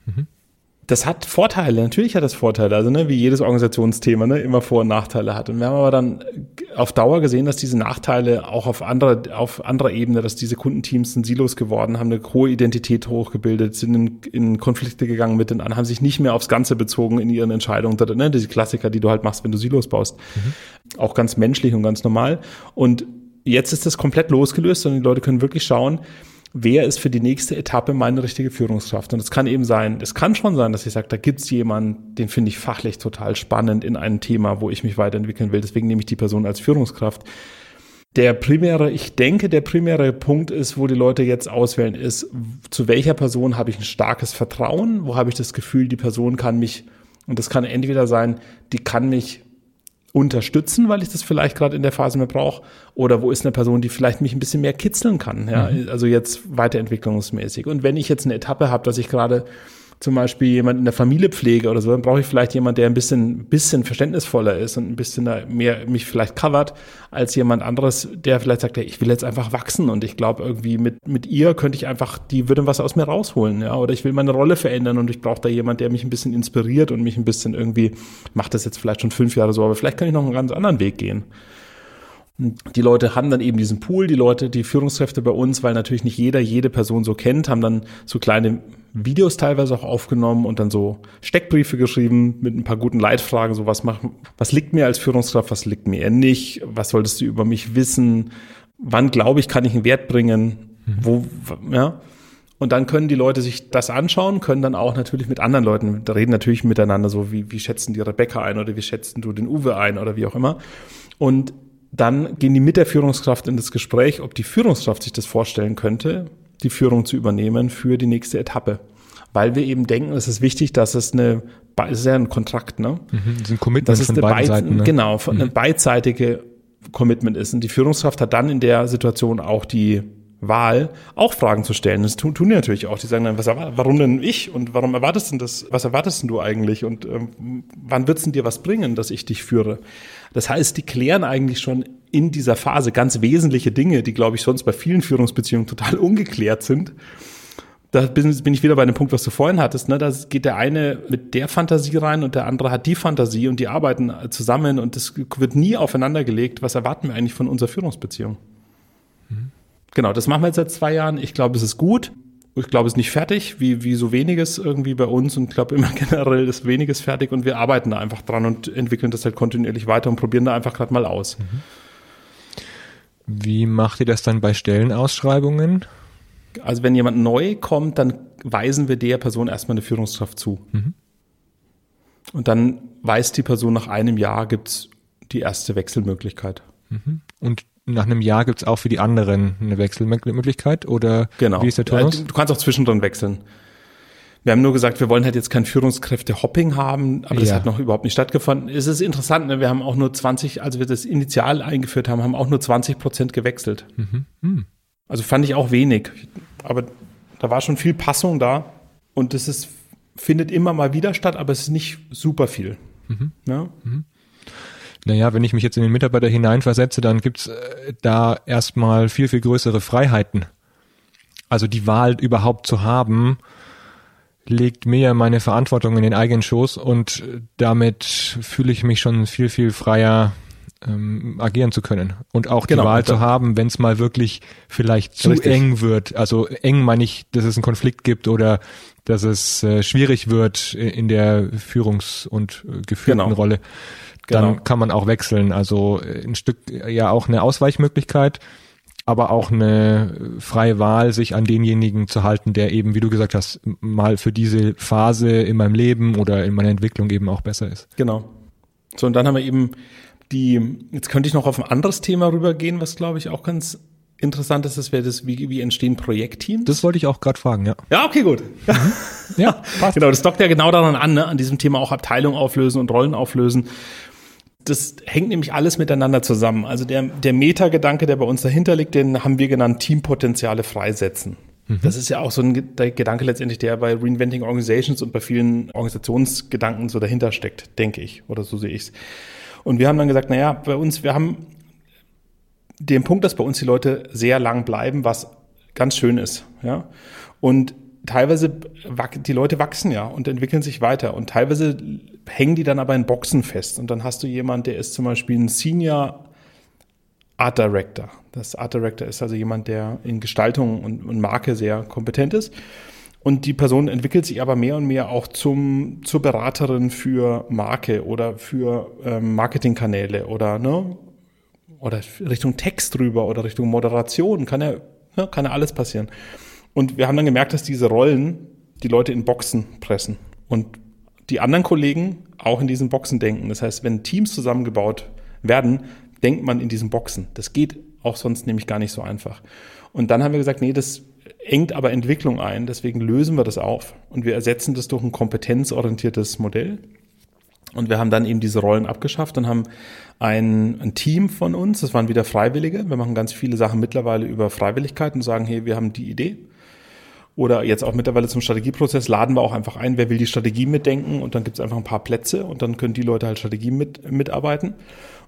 S2: Mhm das hat Vorteile, natürlich hat das Vorteile, also ne, wie jedes Organisationsthema ne, immer Vor- und Nachteile hat. Und wir haben aber dann auf Dauer gesehen, dass diese Nachteile auch auf anderer, auf anderer Ebene, dass diese Kundenteams sind Silos geworden, haben eine hohe Identität hochgebildet, sind in, in Konflikte gegangen mit den anderen, haben sich nicht mehr aufs Ganze bezogen in ihren Entscheidungen. Ne, diese Klassiker, die du halt machst, wenn du Silos baust. Mhm. Auch ganz menschlich und ganz normal. Und jetzt ist das komplett losgelöst und die Leute können wirklich schauen, wer ist für die nächste Etappe meine richtige Führungskraft? Und es kann eben sein, es kann schon sein, dass ich sage, da gibt es jemanden, den finde ich fachlich total spannend in einem Thema, wo ich mich weiterentwickeln will. Deswegen nehme ich die Person als Führungskraft. Der primäre, ich denke, der primäre Punkt ist, wo die Leute jetzt auswählen, ist, zu welcher Person habe ich ein starkes Vertrauen? Wo habe ich das Gefühl, die Person kann mich, und das kann entweder sein, die kann mich unterstützen, weil ich das vielleicht gerade in der Phase mehr brauche? Oder wo ist eine Person, die vielleicht mich ein bisschen mehr kitzeln kann? Ja? Mhm. Also jetzt weiterentwicklungsmäßig. Und wenn ich jetzt eine Etappe habe, dass ich gerade zum Beispiel jemand in der Familie pflege oder so, dann brauche ich vielleicht jemand, der ein bisschen, bisschen verständnisvoller ist und ein bisschen mehr mich vielleicht covert, als jemand anderes, der vielleicht sagt, ja, ich will jetzt einfach wachsen und ich glaube irgendwie mit, mit ihr könnte ich einfach, die würde was aus mir rausholen, ja, oder ich will meine Rolle verändern und ich brauche da jemand, der mich ein bisschen inspiriert und mich ein bisschen irgendwie, macht das jetzt vielleicht schon fünf Jahre so, aber vielleicht kann ich noch einen ganz anderen Weg gehen. Die Leute haben dann eben diesen Pool, die Leute, die Führungskräfte bei uns, weil natürlich nicht jeder jede Person so kennt, haben dann so kleine Videos teilweise auch aufgenommen und dann so Steckbriefe geschrieben mit ein paar guten Leitfragen, so was machen, was liegt mir als Führungskraft, was liegt mir nicht, was solltest du über mich wissen, wann glaube ich, kann ich einen Wert bringen, mhm. wo, ja. Und dann können die Leute sich das anschauen, können dann auch natürlich mit anderen Leuten reden, natürlich miteinander, so wie, wie schätzen die Rebecca ein oder wie schätzen du den Uwe ein oder wie auch immer. Und dann gehen die mit der Führungskraft in das Gespräch, ob die Führungskraft sich das vorstellen könnte, die Führung zu übernehmen für die nächste Etappe. Weil wir eben denken, es ist wichtig, dass es eine, es ist ja ein Kontrakt, ne?
S1: Mhm, das ist ein Commitment das ist von beiden Seiten.
S2: Ne? Genau, mhm. eine beidseitige Commitment ist. Und die Führungskraft hat dann in der Situation auch die Wahl, auch Fragen zu stellen. Das tun, tun die natürlich auch. Die sagen dann, was, warum denn ich und warum erwartest du das, was erwartest du eigentlich und ähm, wann wird's denn dir was bringen, dass ich dich führe? Das heißt, die klären eigentlich schon in dieser Phase ganz wesentliche Dinge, die, glaube ich, sonst bei vielen Führungsbeziehungen total ungeklärt sind. Da bin, ich wieder bei dem Punkt, was du vorhin hattest. Ne? Da geht der eine mit der Fantasie rein und der andere hat die Fantasie und die arbeiten zusammen und es wird nie aufeinander gelegt. Was erwarten wir eigentlich von unserer Führungsbeziehung? Mhm. Genau, das machen wir jetzt seit zwei Jahren. Ich glaube, es ist gut. Ich glaube, es ist nicht fertig, wie, wie so weniges irgendwie bei uns und ich glaube immer generell ist weniges fertig und wir arbeiten da einfach dran und entwickeln das halt kontinuierlich weiter und probieren da einfach gerade mal aus. Mhm.
S1: Wie macht ihr das dann bei Stellenausschreibungen?
S2: Also wenn jemand neu kommt, dann weisen wir der Person erstmal eine Führungskraft zu. Mhm. Und dann weiß die Person nach einem Jahr gibt's die erste Wechselmöglichkeit.
S1: Mhm. Und nach einem Jahr gibt's auch für die anderen eine Wechselmöglichkeit oder
S2: genau. wie ist der Turnus? Du kannst auch zwischendrin wechseln. Wir haben nur gesagt, wir wollen halt jetzt kein Führungskräfte-Hopping haben, aber ja. das hat noch überhaupt nicht stattgefunden. Es ist interessant, ne? wir haben auch nur 20, als wir das initial eingeführt haben, haben auch nur 20 Prozent gewechselt. Mhm. Mhm. Also fand ich auch wenig. Aber da war schon viel Passung da und das ist, findet immer mal wieder statt, aber es ist nicht super viel. Mhm. Ja?
S1: Mhm. Naja, wenn ich mich jetzt in den Mitarbeiter hineinversetze, dann gibt's äh, da erstmal viel, viel größere Freiheiten. Also die Wahl überhaupt zu haben, legt mir meine Verantwortung in den eigenen Schoß und damit fühle ich mich schon viel, viel freier ähm, agieren zu können und auch genau, die Wahl zu haben, wenn es mal wirklich vielleicht zu richtig. eng wird. Also eng meine ich, dass es einen Konflikt gibt oder dass es äh, schwierig wird in der Führungs- und äh, geführten genau. Rolle. Dann genau. kann man auch wechseln. Also äh, ein Stück ja auch eine Ausweichmöglichkeit aber auch eine freie Wahl, sich an denjenigen zu halten, der eben, wie du gesagt hast, mal für diese Phase in meinem Leben oder in meiner Entwicklung eben auch besser ist.
S2: Genau. So, und dann haben wir eben die, jetzt könnte ich noch auf ein anderes Thema rübergehen, was glaube ich auch ganz interessant ist, das wäre das, wie, wie entstehen Projektteams?
S1: Das wollte ich auch gerade fragen, ja.
S2: Ja, okay, gut. Mhm. Ja, passt. genau, das dockt ja genau daran an, ne? an diesem Thema auch Abteilung auflösen und Rollen auflösen das hängt nämlich alles miteinander zusammen. Also der, der Metagedanke, der bei uns dahinter liegt, den haben wir genannt Teampotenziale freisetzen. Mhm. Das ist ja auch so ein Gedanke letztendlich, der bei Reinventing Organizations und bei vielen Organisationsgedanken so dahinter steckt, denke ich, oder so sehe ich es. Und wir haben dann gesagt, naja, bei uns, wir haben den Punkt, dass bei uns die Leute sehr lang bleiben, was ganz schön ist, ja. Und teilweise, die Leute wachsen ja und entwickeln sich weiter und teilweise hängen die dann aber in Boxen fest und dann hast du jemand, der ist zum Beispiel ein Senior Art Director. Das Art Director ist also jemand, der in Gestaltung und, und Marke sehr kompetent ist. Und die Person entwickelt sich aber mehr und mehr auch zum, zur Beraterin für Marke oder für ähm, Marketingkanäle oder, ne, oder Richtung Text drüber oder Richtung Moderation. Kann ja, ne, kann ja alles passieren. Und wir haben dann gemerkt, dass diese Rollen die Leute in Boxen pressen und die anderen Kollegen auch in diesen Boxen denken. Das heißt, wenn Teams zusammengebaut werden, denkt man in diesen Boxen. Das geht auch sonst nämlich gar nicht so einfach. Und dann haben wir gesagt, nee, das engt aber Entwicklung ein, deswegen lösen wir das auf und wir ersetzen das durch ein kompetenzorientiertes Modell. Und wir haben dann eben diese Rollen abgeschafft und haben ein, ein, Team von uns, das waren wieder Freiwillige. Wir machen ganz viele Sachen mittlerweile über Freiwilligkeit und sagen, hey, wir haben die Idee Oder jetzt auch mittlerweile zum Strategieprozess laden wir auch einfach ein, wer will die Strategie mitdenken und dann gibt es einfach ein paar Plätze und dann können die Leute halt Strategie mit, mitarbeiten.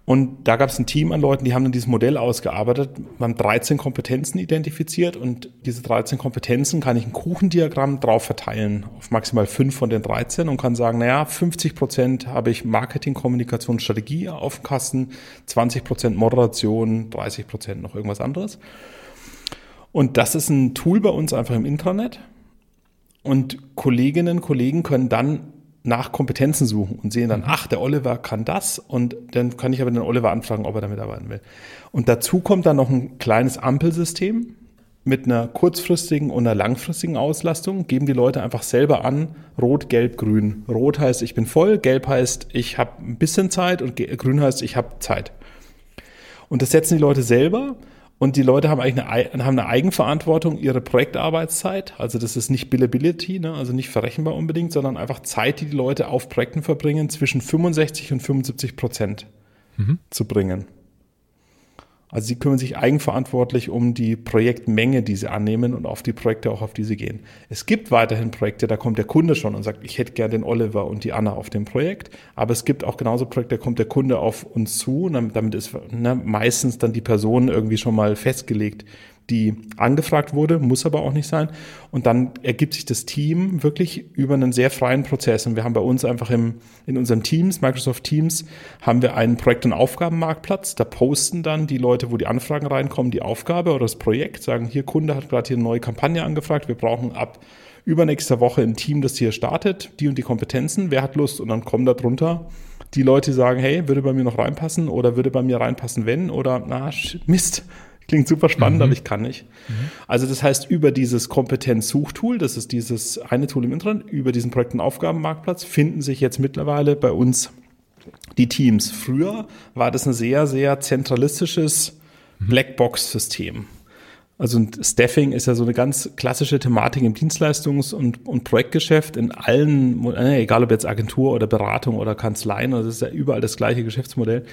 S2: Und da gab es ein Team an Leuten, die haben dann dieses Modell ausgearbeitet. Haben 13 Kompetenzen identifiziert und diese 13 Kompetenzen kann ich ein Kuchendiagramm drauf verteilen auf maximal fünf von den 13 und kann sagen, naja, 50 Prozent habe ich Marketing, Kommunikation, Strategie auf dem Kasten, 20 Prozent Moderation, 30 Prozent noch irgendwas anderes. Und das ist ein Tool bei uns einfach im Intranet. Und Kolleginnen und Kollegen können dann nach Kompetenzen suchen und sehen dann, mhm. ach, der Oliver kann das und dann kann ich aber den Oliver anfragen, ob er damit arbeiten will. Und dazu kommt dann noch ein kleines Ampelsystem mit einer kurzfristigen und einer langfristigen Auslastung. Geben die Leute einfach selber an, rot, gelb, grün. Rot heißt, ich bin voll, gelb heißt, ich habe ein bisschen Zeit und grün heißt, ich habe Zeit. Und das setzen die Leute selber und die Leute haben eigentlich eine, haben eine Eigenverantwortung, ihre Projektarbeitszeit. Also das ist nicht Billability, ne? also nicht verrechenbar unbedingt, sondern einfach Zeit, die die Leute auf Projekten verbringen, zwischen 65 und 75 Prozent mhm. zu bringen. Also sie kümmern sich eigenverantwortlich um die Projektmenge, die sie annehmen und auf die Projekte auch, auf die sie gehen. Es gibt weiterhin Projekte, da kommt der Kunde schon und sagt, ich hätte gerne den Oliver und die Anna auf dem Projekt. Aber es gibt auch genauso Projekte, da kommt der Kunde auf uns zu und damit ist ne, meistens dann die Person irgendwie schon mal festgelegt, die angefragt wurde, muss aber auch nicht sein. Und dann ergibt sich das Team wirklich über einen sehr freien Prozess. Und wir haben bei uns einfach im, in unserem Teams, Microsoft Teams, haben wir einen Projekt- und Aufgabenmarktplatz. Da posten dann die Leute, wo die Anfragen reinkommen, die Aufgabe oder das Projekt, sagen, hier Kunde hat gerade hier eine neue Kampagne angefragt, wir brauchen ab übernächster Woche ein Team, das hier startet, die und die Kompetenzen, wer hat Lust? Und dann kommen da drunter die Leute, die sagen, hey, würde bei mir noch reinpassen oder würde bei mir reinpassen, wenn oder na, Mist, Klingt super spannend, mhm. aber ich kann nicht. Mhm. Also das heißt, über dieses Kompetenzsuchtool, das ist dieses eine Tool im Internet, über diesen Projekt- und Aufgabenmarktplatz finden sich jetzt mittlerweile bei uns die Teams. Früher war das ein sehr, sehr zentralistisches. Blackbox-System. Also Staffing ist ja so eine ganz klassische Thematik im Dienstleistungs- und, und Projektgeschäft in allen, äh, egal ob jetzt Agentur oder Beratung oder Kanzleien, also das ist ja überall das gleiche Geschäftsmodell.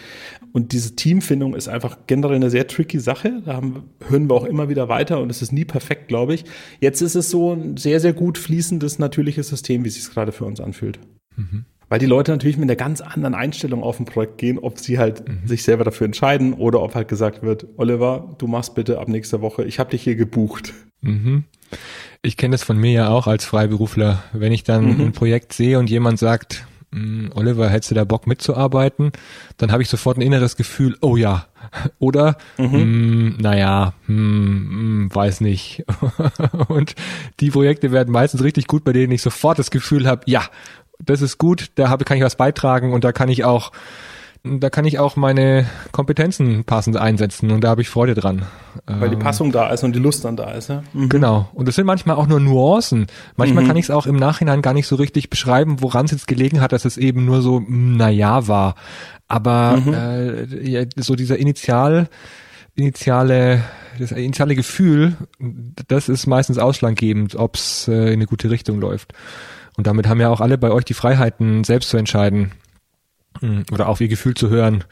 S2: Und diese Teamfindung ist einfach generell eine sehr tricky Sache. Da haben, hören wir auch immer wieder weiter und es ist nie perfekt, glaube ich. Jetzt ist es so ein sehr, sehr gut fließendes, natürliches System, wie es sich gerade für uns anfühlt. Mhm. Weil die Leute natürlich mit einer ganz anderen Einstellung auf ein Projekt gehen, ob sie halt mhm. sich selber dafür entscheiden oder ob halt gesagt wird, Oliver, du machst bitte ab nächster Woche, ich habe dich hier gebucht.
S1: Mhm. Ich kenne das von mir ja auch als Freiberufler. Wenn ich dann mhm. ein Projekt sehe und jemand sagt, hm, Oliver, hättest du da Bock mitzuarbeiten? Dann habe ich sofort ein inneres Gefühl, oh ja. Oder, mhm. mh, hm, naja, mh, hm, mh, weiß nicht. und die Projekte werden meistens richtig gut, bei denen ich sofort das Gefühl habe, ja, das ist gut, da habe, kann ich was beitragen und da kann ich auch, da kann ich auch meine Kompetenzen passend einsetzen und da habe ich Freude dran.
S2: Weil die ähm, Passung da ist und die Lust dann da ist, ja?
S1: Mhm. Genau. Und das sind manchmal auch nur Nuancen. Manchmal mhm. kann ich es auch im Nachhinein gar nicht so richtig beschreiben, woran es jetzt gelegen hat, dass es eben nur so, naja, war. Aber mhm. äh, ja, so dieser Initial, initiale, das initiale Gefühl, das ist meistens ausschlaggebend, ob es äh, in eine gute Richtung läuft. Und damit haben ja auch alle bei euch die Freiheiten, selbst zu entscheiden hm, oder auf ihr Gefühl zu hören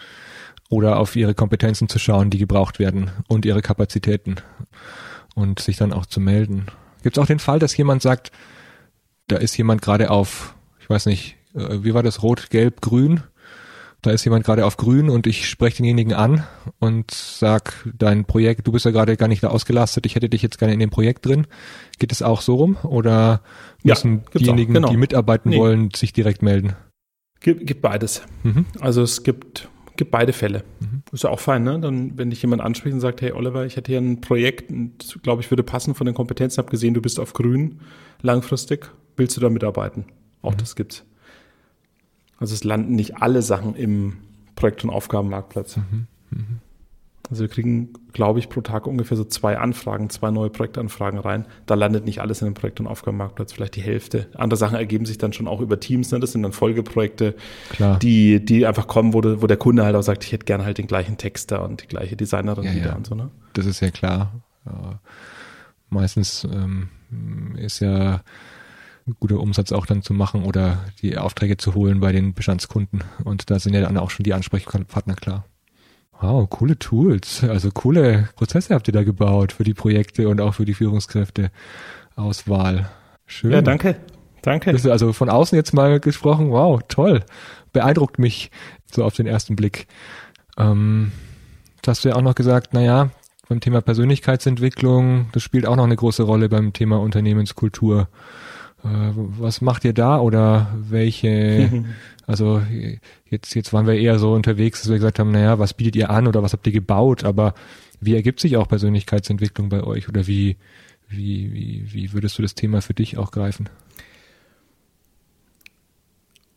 S1: oder auf ihre Kompetenzen zu schauen, die gebraucht werden und ihre Kapazitäten und sich dann auch zu melden. Gibt es auch den Fall, dass jemand sagt, da ist jemand gerade auf, ich weiß nicht, äh, wie war das, rot, gelb, grün? Da ist jemand gerade auf grün und ich spreche denjenigen an und sag, dein Projekt, du bist ja gerade gar nicht da ausgelastet, ich hätte dich jetzt gerne in dem Projekt drin. Geht es auch so rum? Oder müssen ja, diejenigen, genau. die mitarbeiten nee. wollen, sich direkt melden?
S2: Gibt, gibt beides. Mhm. Also es gibt, gibt beide Fälle. Mhm. Ist ja auch fein, ne? Dann, wenn dich jemand anspricht und sagt, hey Oliver, ich hätte hier ein Projekt und glaube ich würde passen von den Kompetenzen, habe gesehen, du bist auf grün langfristig, willst du da mitarbeiten? Auch mhm. das gibt's. Also es landen nicht alle Sachen im Projekt- und Aufgabenmarktplatz. Mhm. Also wir kriegen, glaube ich, pro Tag ungefähr so zwei Anfragen, zwei neue Projektanfragen rein. Da landet nicht alles in dem Projekt- und Aufgabenmarktplatz, vielleicht die Hälfte. Andere Sachen ergeben sich dann schon auch über Teams. Ne? Das sind dann Folgeprojekte, Klar. Die, die einfach kommen, wo, wo der Kunde halt auch sagt, ich hätte gerne halt den gleichen Texter und die gleiche Designerin ja, wieder ja. und so. Ne?
S1: Das ist ja klar. Ja. Meistens ähm, ist ja ein guter Umsatz auch dann zu machen oder die Aufträge zu holen bei den Bestandskunden. Und da sind ja dann auch schon die Ansprechpartner klar. Wow, coole Tools. Also coole Prozesse habt ihr da gebaut für die Projekte und auch für die Führungskräfte. Auswahl. Schön.
S2: Ja, danke. Danke.
S1: Das ist also von außen jetzt mal gesprochen, wow, toll. Beeindruckt mich so auf den ersten Blick. Ähm, das hast du ja auch noch gesagt, naja, beim Thema Persönlichkeitsentwicklung, das spielt auch noch eine große Rolle beim Thema Unternehmenskultur. Äh, was macht ihr da oder welche, also jetzt, jetzt waren wir eher so unterwegs, dass wir gesagt haben, naja, was bietet ihr an oder was habt ihr gebaut, aber wie ergibt sich auch Persönlichkeitsentwicklung bei euch oder wie, wie, wie, wie würdest du das Thema für dich auch greifen?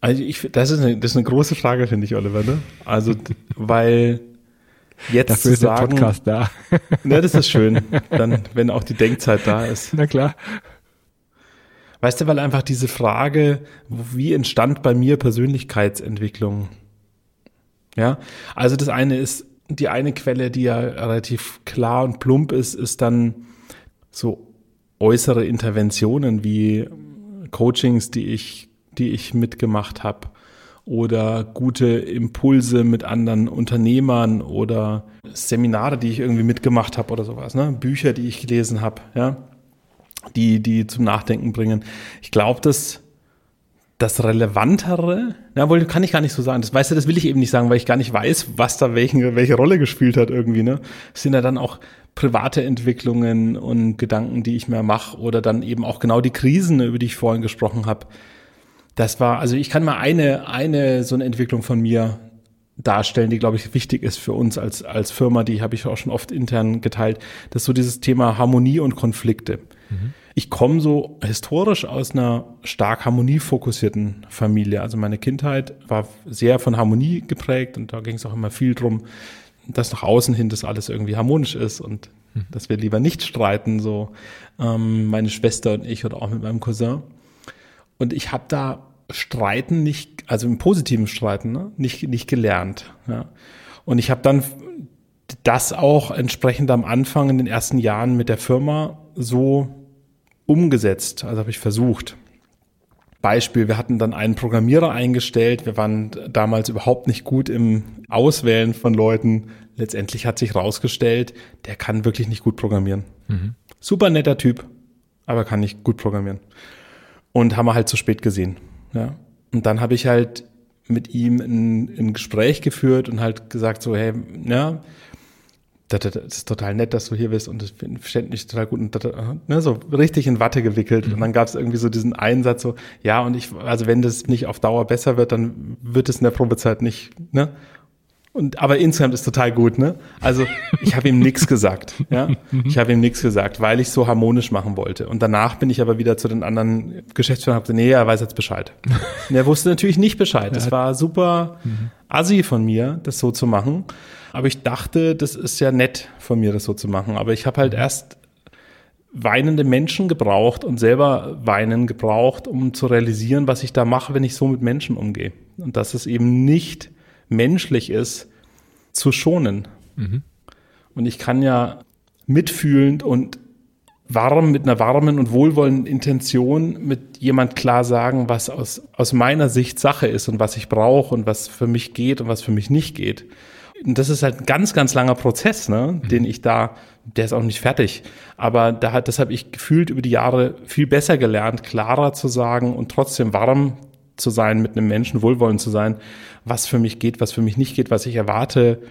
S2: Also ich, das ist eine, das ist eine große Frage, finde ich, Oliver. Ne? Also, weil jetzt
S1: Dafür ist
S2: sagen,
S1: der Podcast da.
S2: Ja, das ist schön. Dann, wenn auch die Denkzeit da ist.
S1: Na klar.
S2: Weißt du, weil einfach diese Frage, wie entstand bei mir Persönlichkeitsentwicklung? Ja, also das eine ist, die eine Quelle, die ja relativ klar und plump ist, ist dann so äußere Interventionen wie Coachings, die ich, die ich mitgemacht habe oder gute Impulse mit anderen Unternehmern oder Seminare, die ich irgendwie mitgemacht habe oder sowas, ne? Bücher, die ich gelesen habe, ja, die die zum Nachdenken bringen. Ich glaube, dass das Relevantere, na wohl kann ich gar nicht so sagen. Das weißt du, das will ich eben nicht sagen, weil ich gar nicht weiß, was da welchen, welche Rolle gespielt hat irgendwie. Ne, sind ja dann auch private Entwicklungen und Gedanken, die ich mir mache oder dann eben auch genau die Krisen, über die ich vorhin gesprochen habe. Das war, also ich kann mal eine eine so eine Entwicklung von mir darstellen, die glaube ich wichtig ist für uns als als Firma. Die habe ich auch schon oft intern geteilt. Das ist so dieses Thema Harmonie und Konflikte. Mhm ich komme so historisch aus einer stark harmoniefokussierten Familie. Also meine Kindheit war sehr von Harmonie geprägt und da ging es auch immer viel drum, dass nach außen hin das alles irgendwie harmonisch ist und mhm. dass wir lieber nicht streiten, so ähm, meine Schwester und ich oder auch mit meinem Cousin. Und ich habe da Streiten nicht, also im positiven Streiten, ne, nicht, nicht gelernt. Ja. Und ich habe dann das auch entsprechend am Anfang in den ersten Jahren mit der Firma so umgesetzt, also habe ich versucht. Beispiel, wir hatten dann einen Programmierer eingestellt, wir waren damals überhaupt nicht gut im Auswählen von Leuten. Letztendlich hat sich rausgestellt, der kann wirklich nicht gut programmieren. Mhm. Super netter Typ, aber kann nicht gut programmieren. Und haben wir halt zu spät gesehen. Ja. Und dann habe ich halt mit ihm ein, ein Gespräch geführt und halt gesagt so, hey, ja, das, ist total nett, dass du hier bist und das verständlich mich total gut und das, ne, so richtig in Watte gewickelt. Mhm. Und dann gab es irgendwie so diesen Einsatz so, ja, und ich, also wenn das nicht auf Dauer besser wird, dann wird es in der Probezeit nicht, ne? Und aber insgesamt ist total gut, ne? Also ich habe ihm nichts gesagt, ja. Ich habe ihm nichts gesagt, weil ich so harmonisch machen wollte. Und danach bin ich aber wieder zu den anderen Geschäftsführern und habe gesagt, nee, er weiß jetzt Bescheid. Und er wusste natürlich nicht Bescheid. Das war super mhm. assi von mir, das so zu machen. Aber ich dachte, das ist ja nett von mir, das so zu machen. Aber ich habe halt erst weinende Menschen gebraucht und selber weinen gebraucht, um zu realisieren, was ich da mache, wenn ich so mit Menschen umgehe. Und dass es eben nicht menschlich ist, zu schonen. Mhm. Und ich kann ja mitfühlend und warm, mit einer warmen und wohlwollenden Intention mit jemand klar sagen, was aus, aus meiner Sicht Sache ist und was ich brauche und was für mich geht und was für mich nicht geht das ist halt ein ganz, ganz langer Prozess, ne, mhm. den ich da, der ist auch nicht fertig. Aber da hat, das habe ich gefühlt über die Jahre viel besser gelernt, klarer zu sagen und trotzdem warm zu sein, mit einem Menschen wohlwollend zu sein, was für mich geht, was für mich nicht geht, was ich erwarte.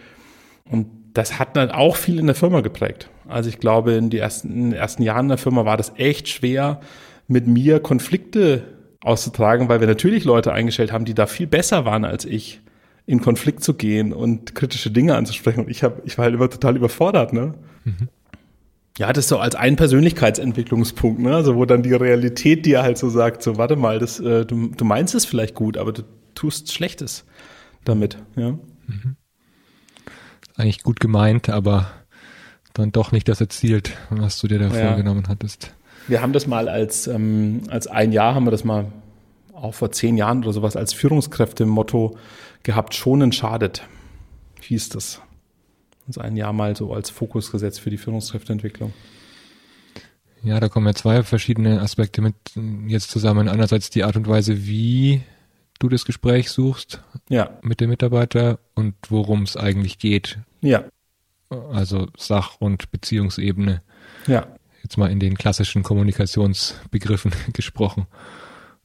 S2: Und das hat dann auch viel in der Firma geprägt. Also ich glaube, in, die ersten, in den ersten Jahren der Firma war das echt schwer, mit mir Konflikte auszutragen, weil wir natürlich Leute eingestellt haben, die da viel besser waren als ich in Konflikt zu gehen und kritische Dinge anzusprechen. Und ich habe, ich war halt immer total überfordert, ne? Mhm. Ja, das ist so als ein Persönlichkeitsentwicklungspunkt, ne? Also wo dann die Realität dir halt so sagt, so warte mal, das, äh, du, du meinst es vielleicht gut, aber du tust Schlechtes damit, ja. Mhm.
S1: Eigentlich gut gemeint, aber dann doch nicht das erzielt, was du dir da ja. vorgenommen hattest.
S2: Wir haben das mal als, ähm, als ein Jahr haben wir das mal auch vor zehn Jahren oder sowas als Führungskräfte-Motto gehabt, schonen schadet, hieß das. Uns ein Jahr mal so als Fokus gesetzt für die Führungskräfteentwicklung.
S1: Ja, da kommen ja zwei verschiedene Aspekte mit jetzt zusammen. Einerseits die Art und Weise, wie du das Gespräch suchst ja. mit dem Mitarbeiter und worum es eigentlich geht.
S2: Ja.
S1: Also Sach- und Beziehungsebene.
S2: Ja.
S1: jetzt mal in den klassischen Kommunikationsbegriffen gesprochen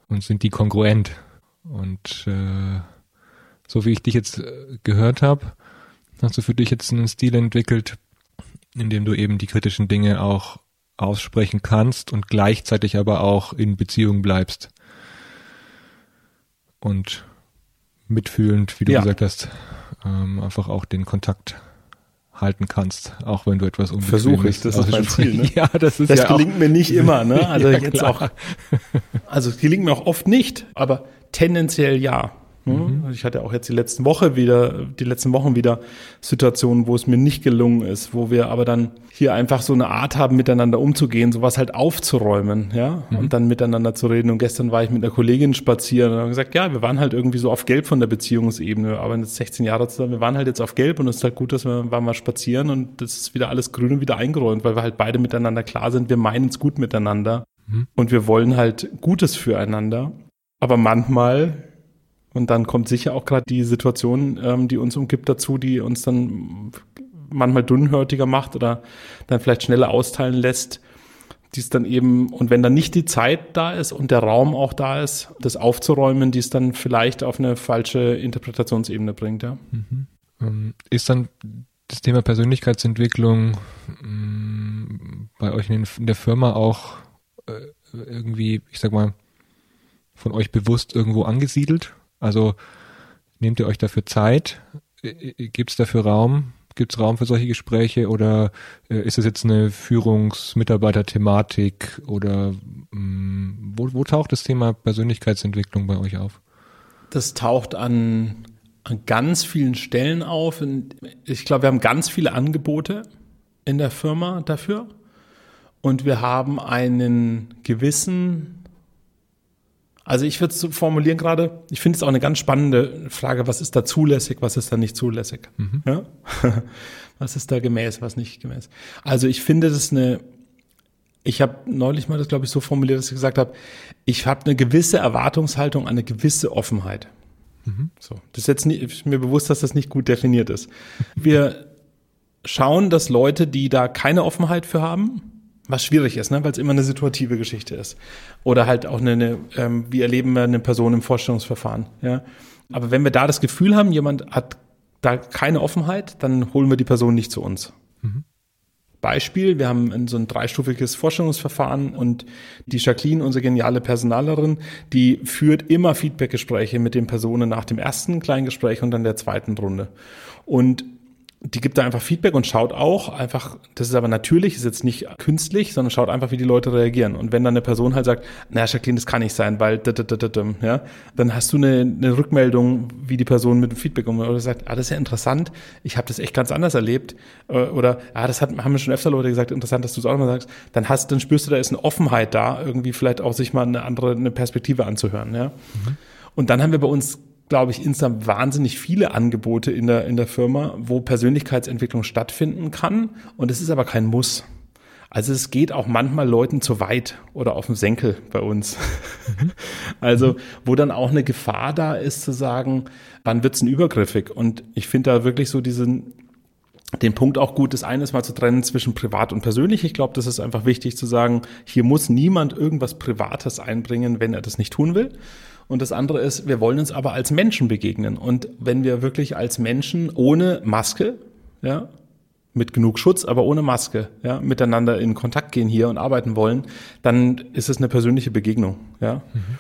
S1: und sind die kongruent. Und äh, so wie ich dich jetzt äh, gehört habe, hast du für dich jetzt einen Stil entwickelt, in dem du eben die kritischen Dinge auch aussprechen kannst und gleichzeitig aber auch in Beziehung bleibst. Und mitfühlend, wie du ja. gesagt hast, ähm, einfach auch den Kontakt halten kannst, auch wenn du etwas
S2: unbequem Versuche ich, das ist mein Ziel. Ne?
S1: ja, das ist
S2: das
S1: ja
S2: gelingt auch. mir nicht immer, ne? Also ja, jetzt klar. auch, also es gelingt mir auch oft nicht, aber tendenziell ja. Mhm. Ich hatte auch jetzt die letzten Woche wieder, die letzten Wochen wieder Situationen, wo es mir nicht gelungen ist, wo wir aber dann hier einfach so eine Art haben, miteinander umzugehen, sowas halt aufzuräumen, ja, mhm. und dann miteinander zu reden. Und gestern war ich mit einer Kollegin spazieren und haben gesagt, ja, wir waren halt irgendwie so auf Gelb von der Beziehungsebene, wir arbeiten jetzt 16 Jahre zusammen, wir waren halt jetzt auf Gelb und es ist halt gut, dass wir waren mal spazieren und das ist wieder alles grün und wieder eingeräumt, weil wir halt beide miteinander klar sind, wir meinen es gut miteinander mhm. und wir wollen halt Gutes füreinander. Aber manchmal und dann kommt sicher auch gerade die Situation, ähm, die uns umgibt, dazu, die uns dann manchmal dünnhörtiger macht oder dann vielleicht schneller austeilen lässt. Die ist dann eben, und wenn dann nicht die Zeit da ist und der Raum auch da ist, das aufzuräumen, die es dann vielleicht auf eine falsche Interpretationsebene bringt, ja.
S1: Mhm. Ähm, ist dann das Thema Persönlichkeitsentwicklung mm, bei euch in der Firma auch äh, irgendwie, ich sag mal, von euch bewusst irgendwo angesiedelt? Also nehmt ihr euch dafür Zeit? Gibt es dafür Raum? Gibt es Raum für solche Gespräche oder äh, ist es jetzt eine Führungsmitarbeiter-Thematik oder mh, mm, wo, wo taucht das Thema Persönlichkeitsentwicklung bei euch auf?
S2: Das taucht an, an ganz vielen Stellen auf. Ich glaube, wir haben ganz viele Angebote in der Firma dafür und wir haben einen gewissen also ich würde es so formulieren gerade, ich finde es auch eine ganz spannende Frage, was ist da zulässig, was ist da nicht zulässig? Mhm. Ja? was ist da gemäß, was nicht gemäß? Also ich finde das eine, ich habe neulich mal das, glaube ich, so formuliert, dass ich gesagt habe, ich habe eine gewisse Erwartungshaltung eine gewisse Offenheit. Mhm. So, das ist jetzt nicht, ist mir bewusst, dass das nicht gut definiert ist. Wir schauen, dass Leute, die da keine Offenheit für haben, was schwierig ist, ne? weil es immer eine situative Geschichte ist. Oder halt auch eine, eine ähm, wie erleben wir eine Person im Vorstellungsverfahren. Ja? Aber wenn wir da das Gefühl haben, jemand hat da keine Offenheit, dann holen wir die Person nicht zu uns. Mhm. Beispiel, wir haben so ein dreistufiges Vorstellungsverfahren und die Jacqueline, unsere geniale Personalerin, die führt immer Feedbackgespräche mit den Personen nach dem ersten kleinen Gespräch und dann der zweiten Runde. Und die gibt da einfach Feedback und schaut auch einfach, das ist aber natürlich, ist jetzt nicht künstlich, sondern schaut einfach, wie die Leute reagieren. Und wenn dann eine Person halt sagt, na Jacqueline, das kann nicht sein, weil ja, dann hast du eine, eine Rückmeldung, wie die Person mit dem Feedback umgeht oder sagt, ah, das ist ja interessant, ich habe das echt ganz anders erlebt äh, oder ah, das hat, haben mir schon öfter Leute gesagt, interessant, dass du es auch mal sagst, dann hast, dann spürst du, da ist eine Offenheit da, irgendwie vielleicht auch sich mal eine andere, eine Perspektive anzuhören, ja. Mhm. Und dann haben wir bei uns glaube ich, insgesamt wahnsinnig viele Angebote in der, in der Firma, wo Persönlichkeitsentwicklung stattfinden kann. Und es ist aber kein Muss. Also es geht auch manchmal Leuten zu weit oder auf dem Senkel bei uns. Mhm. Also wo dann auch eine Gefahr da ist zu sagen, wann wird's denn übergriffig? Und ich finde da wirklich so diesen den Punkt auch gut, das eine ist mal zu trennen zwischen privat und persönlich. Ich glaube, das ist einfach wichtig zu sagen, hier muss niemand irgendwas Privates einbringen, wenn er das nicht tun will. Und das andere ist, wir wollen uns aber als Menschen begegnen. Und wenn wir wirklich als Menschen ohne Maske, ja, mit genug Schutz, aber ohne Maske, ja, miteinander in Kontakt gehen hier und arbeiten wollen, dann ist es eine persönliche Begegnung, ja. Mhm.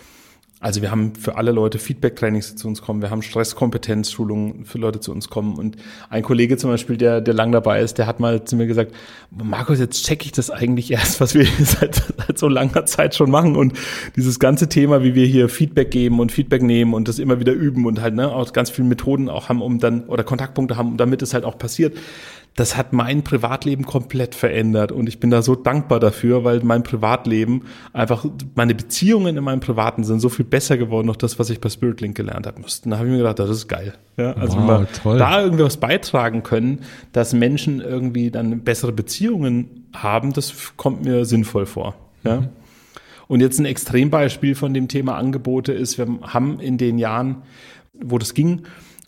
S2: Also wir haben für alle Leute Feedback-Trainings, die zu uns kommen. Wir haben Stresskompetenzschulungen für Leute zu uns kommen. Und ein Kollege zum Beispiel, der, der lang dabei ist, der hat mal zu mir gesagt, Markus, jetzt checke ich das eigentlich erst, was wir seit, seit so langer Zeit schon machen. Und dieses ganze Thema, wie wir hier Feedback geben und Feedback nehmen und das immer wieder üben und halt ne, auch ganz viele Methoden auch haben, um dann, oder Kontaktpunkte haben, damit es halt auch passiert das hat mein Privatleben komplett verändert und ich bin da so dankbar dafür, weil mein Privatleben einfach, meine Beziehungen in meinem Privaten sind so viel besser geworden, noch das, was ich bei SpiritLink gelernt habe. Da habe ich mir gedacht, das ist geil. Ja, also wow, wenn wir toll. da irgendwie was beitragen können, dass Menschen irgendwie dann bessere Beziehungen haben, das kommt mir sinnvoll vor. Ja. Mhm. Und jetzt ein Extrembeispiel von dem Thema Angebote ist, wir haben in den Jahren, wo das ging,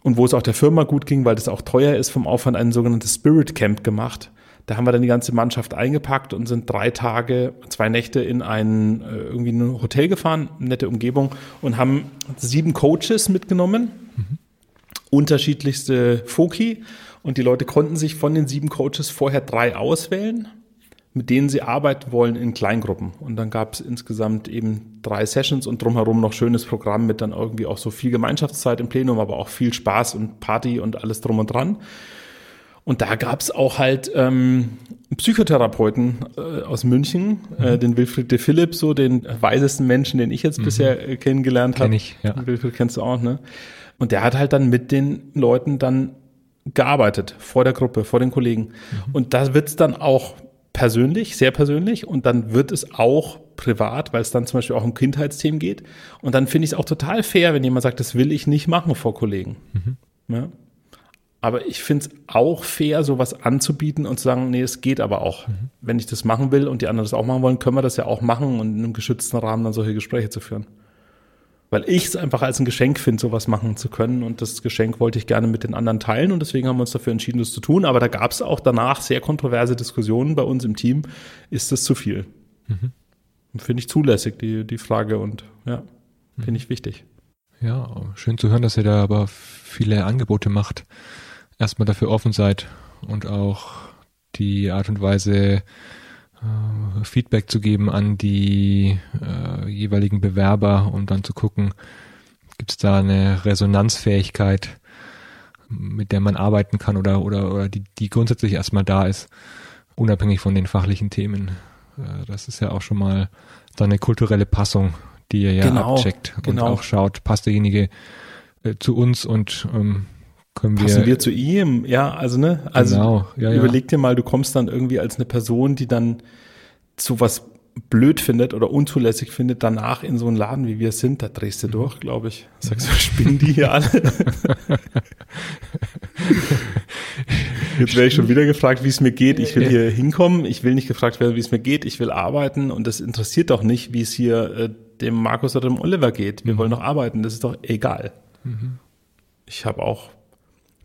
S2: und wo es auch der Firma gut ging, weil das auch teuer ist vom Aufwand, ein sogenanntes Spirit Camp gemacht. Da haben wir dann die ganze Mannschaft eingepackt und sind drei Tage, zwei Nächte in ein äh, irgendwie ein Hotel gefahren, nette Umgebung und haben sieben Coaches mitgenommen, mhm. unterschiedlichste Foki und die Leute konnten sich von den sieben Coaches vorher drei auswählen mit denen sie arbeiten wollen in Kleingruppen. Und dann gab es insgesamt eben drei Sessions und drumherum noch schönes Programm mit dann irgendwie auch so viel Gemeinschaftszeit im Plenum, aber auch viel Spaß und Party und alles drum und dran. Und da gab es auch halt ähm, Psychotherapeuten äh, aus München, äh, mhm. den Wilfried de Philipp, so den weisesten Menschen, den ich jetzt mhm. bisher äh, kennengelernt habe. Kenn ich, ja. Wilfried kennst du auch, ne? Und der hat halt dann mit den Leuten dann gearbeitet, vor der Gruppe, vor den Kollegen. Mhm. Und da wird's dann auch persönlich, sehr persönlich und dann wird es auch privat, weil es dann zum Beispiel auch um Kindheitsthemen geht. Und dann finde ich es auch total fair, wenn jemand sagt, das will ich nicht machen vor Kollegen. Mhm. Ja? Aber ich finde es auch fair, sowas anzubieten und zu sagen, nee, es geht aber auch. Mhm. Wenn ich das machen will und die anderen das auch machen wollen, können wir das ja auch machen und in einem geschützten Rahmen dann solche Gespräche zu führen weil ich es einfach als ein Geschenk finde, sowas machen zu können. Und das Geschenk wollte ich gerne mit den anderen teilen und deswegen haben wir uns dafür entschieden, das zu tun. Aber da gab es auch danach sehr kontroverse Diskussionen bei uns im Team. Ist das zu viel? Mhm. Finde ich zulässig, die, die Frage und ja, finde mhm. ich wichtig.
S1: Ja, schön zu hören, dass ihr da aber viele Angebote macht. Erstmal dafür offen seid und auch die Art und Weise, äh, Feedback zu geben an die äh, jeweiligen Bewerber und dann zu gucken, gibt es da eine Resonanzfähigkeit, mit der man arbeiten kann oder, oder, oder die, die grundsätzlich erstmal da ist, unabhängig von den fachlichen Themen. Äh, das ist ja auch schon mal so eine kulturelle Passung, die ihr ja genau, abcheckt und genau. auch schaut, passt derjenige äh, zu uns und ähm, können
S2: Passen wir, wir zu ihm, ja, also ne, also genau, ja, ja. überleg dir mal, du kommst dann irgendwie als eine Person, die dann zu was blöd findet oder unzulässig findet, danach in so einen Laden, wie wir sind, da drehst du durch, glaube ich. Sagst du, spinnen die hier alle? Jetzt werde ich schon wieder gefragt, wie es mir geht. Ich will hier hinkommen. Ich will nicht gefragt werden, wie es mir geht. Ich will arbeiten. Und das interessiert doch nicht, wie es hier äh, dem Markus oder dem Oliver geht. Wir mhm. wollen doch arbeiten. Das ist doch egal. Mhm. Ich habe auch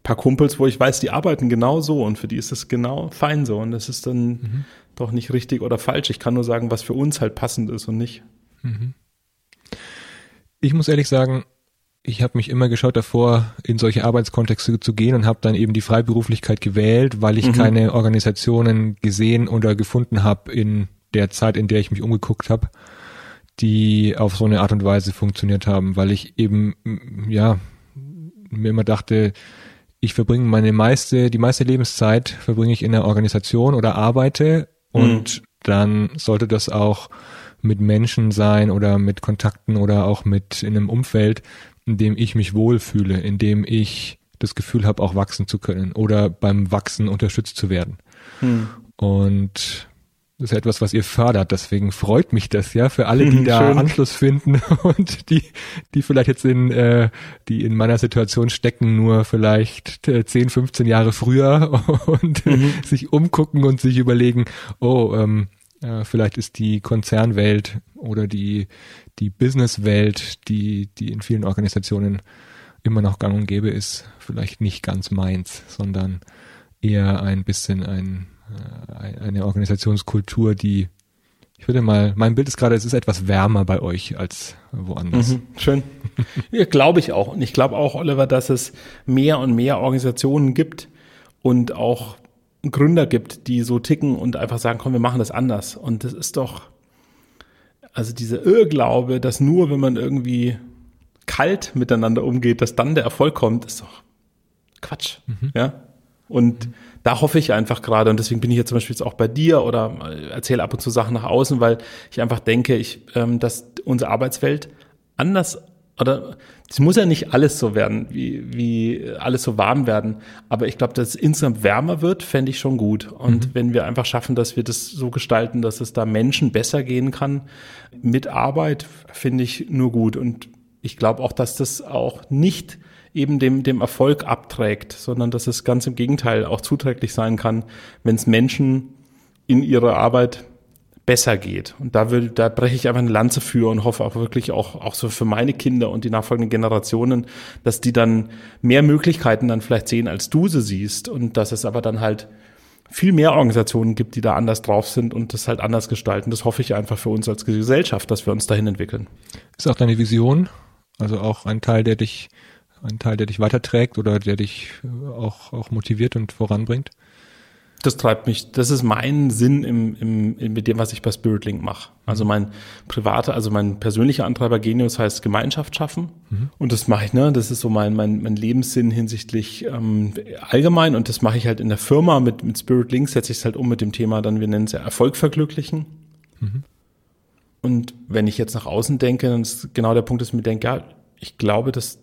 S2: paar Kumpels, wo ich weiß, die arbeiten genau so und für die ist das genau fein so und das ist dann mhm. doch nicht richtig oder falsch. Ich kann nur sagen, was für uns halt passend ist und nicht. Mhm.
S1: Ich muss ehrlich sagen, ich habe mich immer geschaut davor, in solche Arbeitskontexte zu gehen und habe dann eben die Freiberuflichkeit gewählt, weil ich mhm. keine Organisationen gesehen oder gefunden habe in der Zeit, in der ich mich umgeguckt habe, die auf so eine Art und Weise funktioniert haben, weil ich eben ja mir immer dachte, ich verbringe meine meiste, die meiste Lebenszeit verbringe ich in der Organisation oder arbeite und mhm. dann sollte das auch mit Menschen sein oder mit Kontakten oder auch mit in einem Umfeld, in dem ich mich wohlfühle, in dem ich das Gefühl habe, auch wachsen zu können oder beim Wachsen unterstützt zu werden. Mhm. Und das ist etwas, was ihr fördert. Deswegen freut mich das ja für alle, die da Schön. Anschluss finden und die, die vielleicht jetzt in, äh, die in meiner Situation stecken, nur vielleicht äh, 10, 15 Jahre früher und mhm. sich umgucken und sich überlegen, oh, ähm, äh, vielleicht ist die Konzernwelt oder die, die Businesswelt, die, die in vielen Organisationen immer noch gang und gäbe ist, vielleicht nicht ganz meins, sondern eher ein bisschen ein äh, eine Organisationskultur, die ich würde mal, mein Bild ist gerade, es ist etwas wärmer bei euch als woanders. Mhm,
S2: schön. Ja, glaube ich auch. Und ich glaube auch, Oliver, dass es mehr und mehr Organisationen gibt und auch Gründer gibt, die so ticken und einfach sagen, komm, wir machen das anders. Und das ist doch, also dieser Irrglaube, dass nur wenn man irgendwie kalt miteinander umgeht, dass dann der Erfolg kommt, ist doch Quatsch. Mhm. Ja. Und mhm da hoffe ich einfach gerade und deswegen bin ich jetzt zum Beispiel jetzt auch bei dir oder erzähle ab und zu Sachen nach außen, weil ich einfach denke, ich, ähm, dass unsere Arbeitswelt anders oder es muss ja nicht alles so werden, wie, wie alles so warm werden, aber ich glaube, dass es insgesamt wärmer wird, fände ich schon gut. Und mhm. wenn wir einfach schaffen, dass wir das so gestalten, dass es da Menschen besser gehen kann mit Arbeit, finde ich nur gut. Und ich glaube auch, dass das auch nicht eben dem, dem Erfolg abträgt, sondern dass es ganz im Gegenteil auch zuträglich sein kann, wenn es Menschen in ihrer Arbeit besser geht. Und da will, da breche ich einfach eine Lanze für und hoffe auch wirklich auch, auch so für meine Kinder und die nachfolgenden Generationen, dass die dann mehr Möglichkeiten dann vielleicht sehen, als du sie siehst und dass es aber dann halt viel mehr Organisationen gibt, die da anders drauf sind und das halt anders gestalten. Das hoffe ich einfach für uns als Gesellschaft, dass wir uns dahin entwickeln.
S1: Ist auch deine Vision, also auch ein Teil, der dich, ein Teil, der dich weiterträgt oder der dich auch, auch motiviert und voranbringt?
S2: das treibt mich, das ist mein Sinn im, im, im, mit dem, was ich bei Spirit Link mache. Also mein privater, also mein persönlicher Antreiber Genius heißt Gemeinschaft schaffen. Mhm. Und das mache ich, ne? Das ist so mein, mein, mein Lebenssinn hinsichtlich ähm, allgemein. Und das mache ich halt in der Firma mit, mit Spirit Link, setze ich es halt um mit dem Thema, dann wir nennen es ja Erfolg verglücklichen. Mhm. Und wenn ich jetzt nach außen denke, dann ist genau der Punkt, dass ich mir denke, ja, ich glaube, dass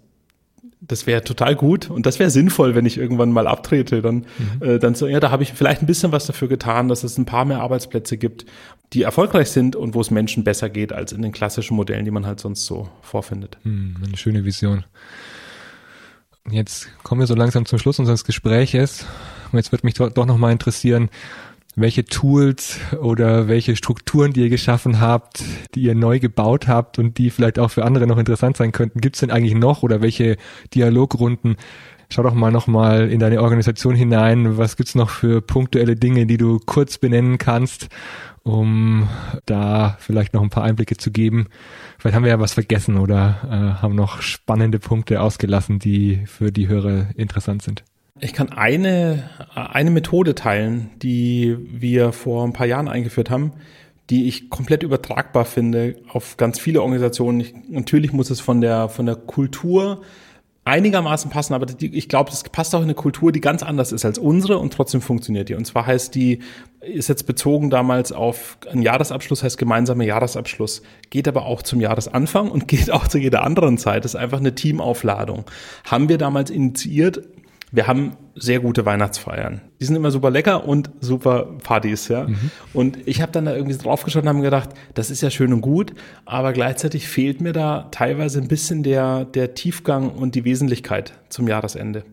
S2: das wäre total gut und das wäre sinnvoll, wenn ich irgendwann mal abtrete. Dann, mhm. äh, dann so, ja, da habe ich vielleicht ein bisschen was dafür getan, dass es ein paar mehr Arbeitsplätze gibt, die erfolgreich sind und wo es Menschen besser geht als in den klassischen Modellen, die man halt sonst so vorfindet.
S1: Mhm, eine schöne Vision. Jetzt kommen wir so langsam zum Schluss unseres Gespräches. Und jetzt würde mich doch, doch noch mal interessieren, welche Tools oder welche Strukturen, die ihr geschaffen habt, die ihr neu gebaut habt und die vielleicht auch für andere noch interessant sein könnten, gibt's denn eigentlich noch oder welche Dialogrunden? Schau doch mal nochmal in deine Organisation hinein. Was gibt's noch für punktuelle Dinge, die du kurz benennen kannst, um da vielleicht noch ein paar Einblicke zu geben? Vielleicht haben wir ja was vergessen oder äh, haben noch spannende Punkte ausgelassen, die für die Hörer interessant sind.
S2: Ich kann eine, eine Methode teilen, die wir vor ein paar Jahren eingeführt haben, die ich komplett übertragbar finde auf ganz viele Organisationen. Ich, natürlich muss es von der, von der Kultur einigermaßen passen, aber die, ich glaube, das passt auch in eine Kultur, die ganz anders ist als unsere und trotzdem funktioniert die. Und zwar heißt die, ist jetzt bezogen damals auf einen Jahresabschluss, heißt gemeinsamer Jahresabschluss, geht aber auch zum Jahresanfang und geht auch zu jeder anderen Zeit. Das ist einfach eine Teamaufladung. Haben wir damals initiiert wir haben sehr gute Weihnachtsfeiern. Die sind immer super lecker und super Partys, ja. Mhm. Und ich habe dann da irgendwie draufgeschaut und habe gedacht, das ist ja schön und gut, aber gleichzeitig fehlt mir da teilweise ein bisschen der, der Tiefgang und die Wesentlichkeit zum Jahresende.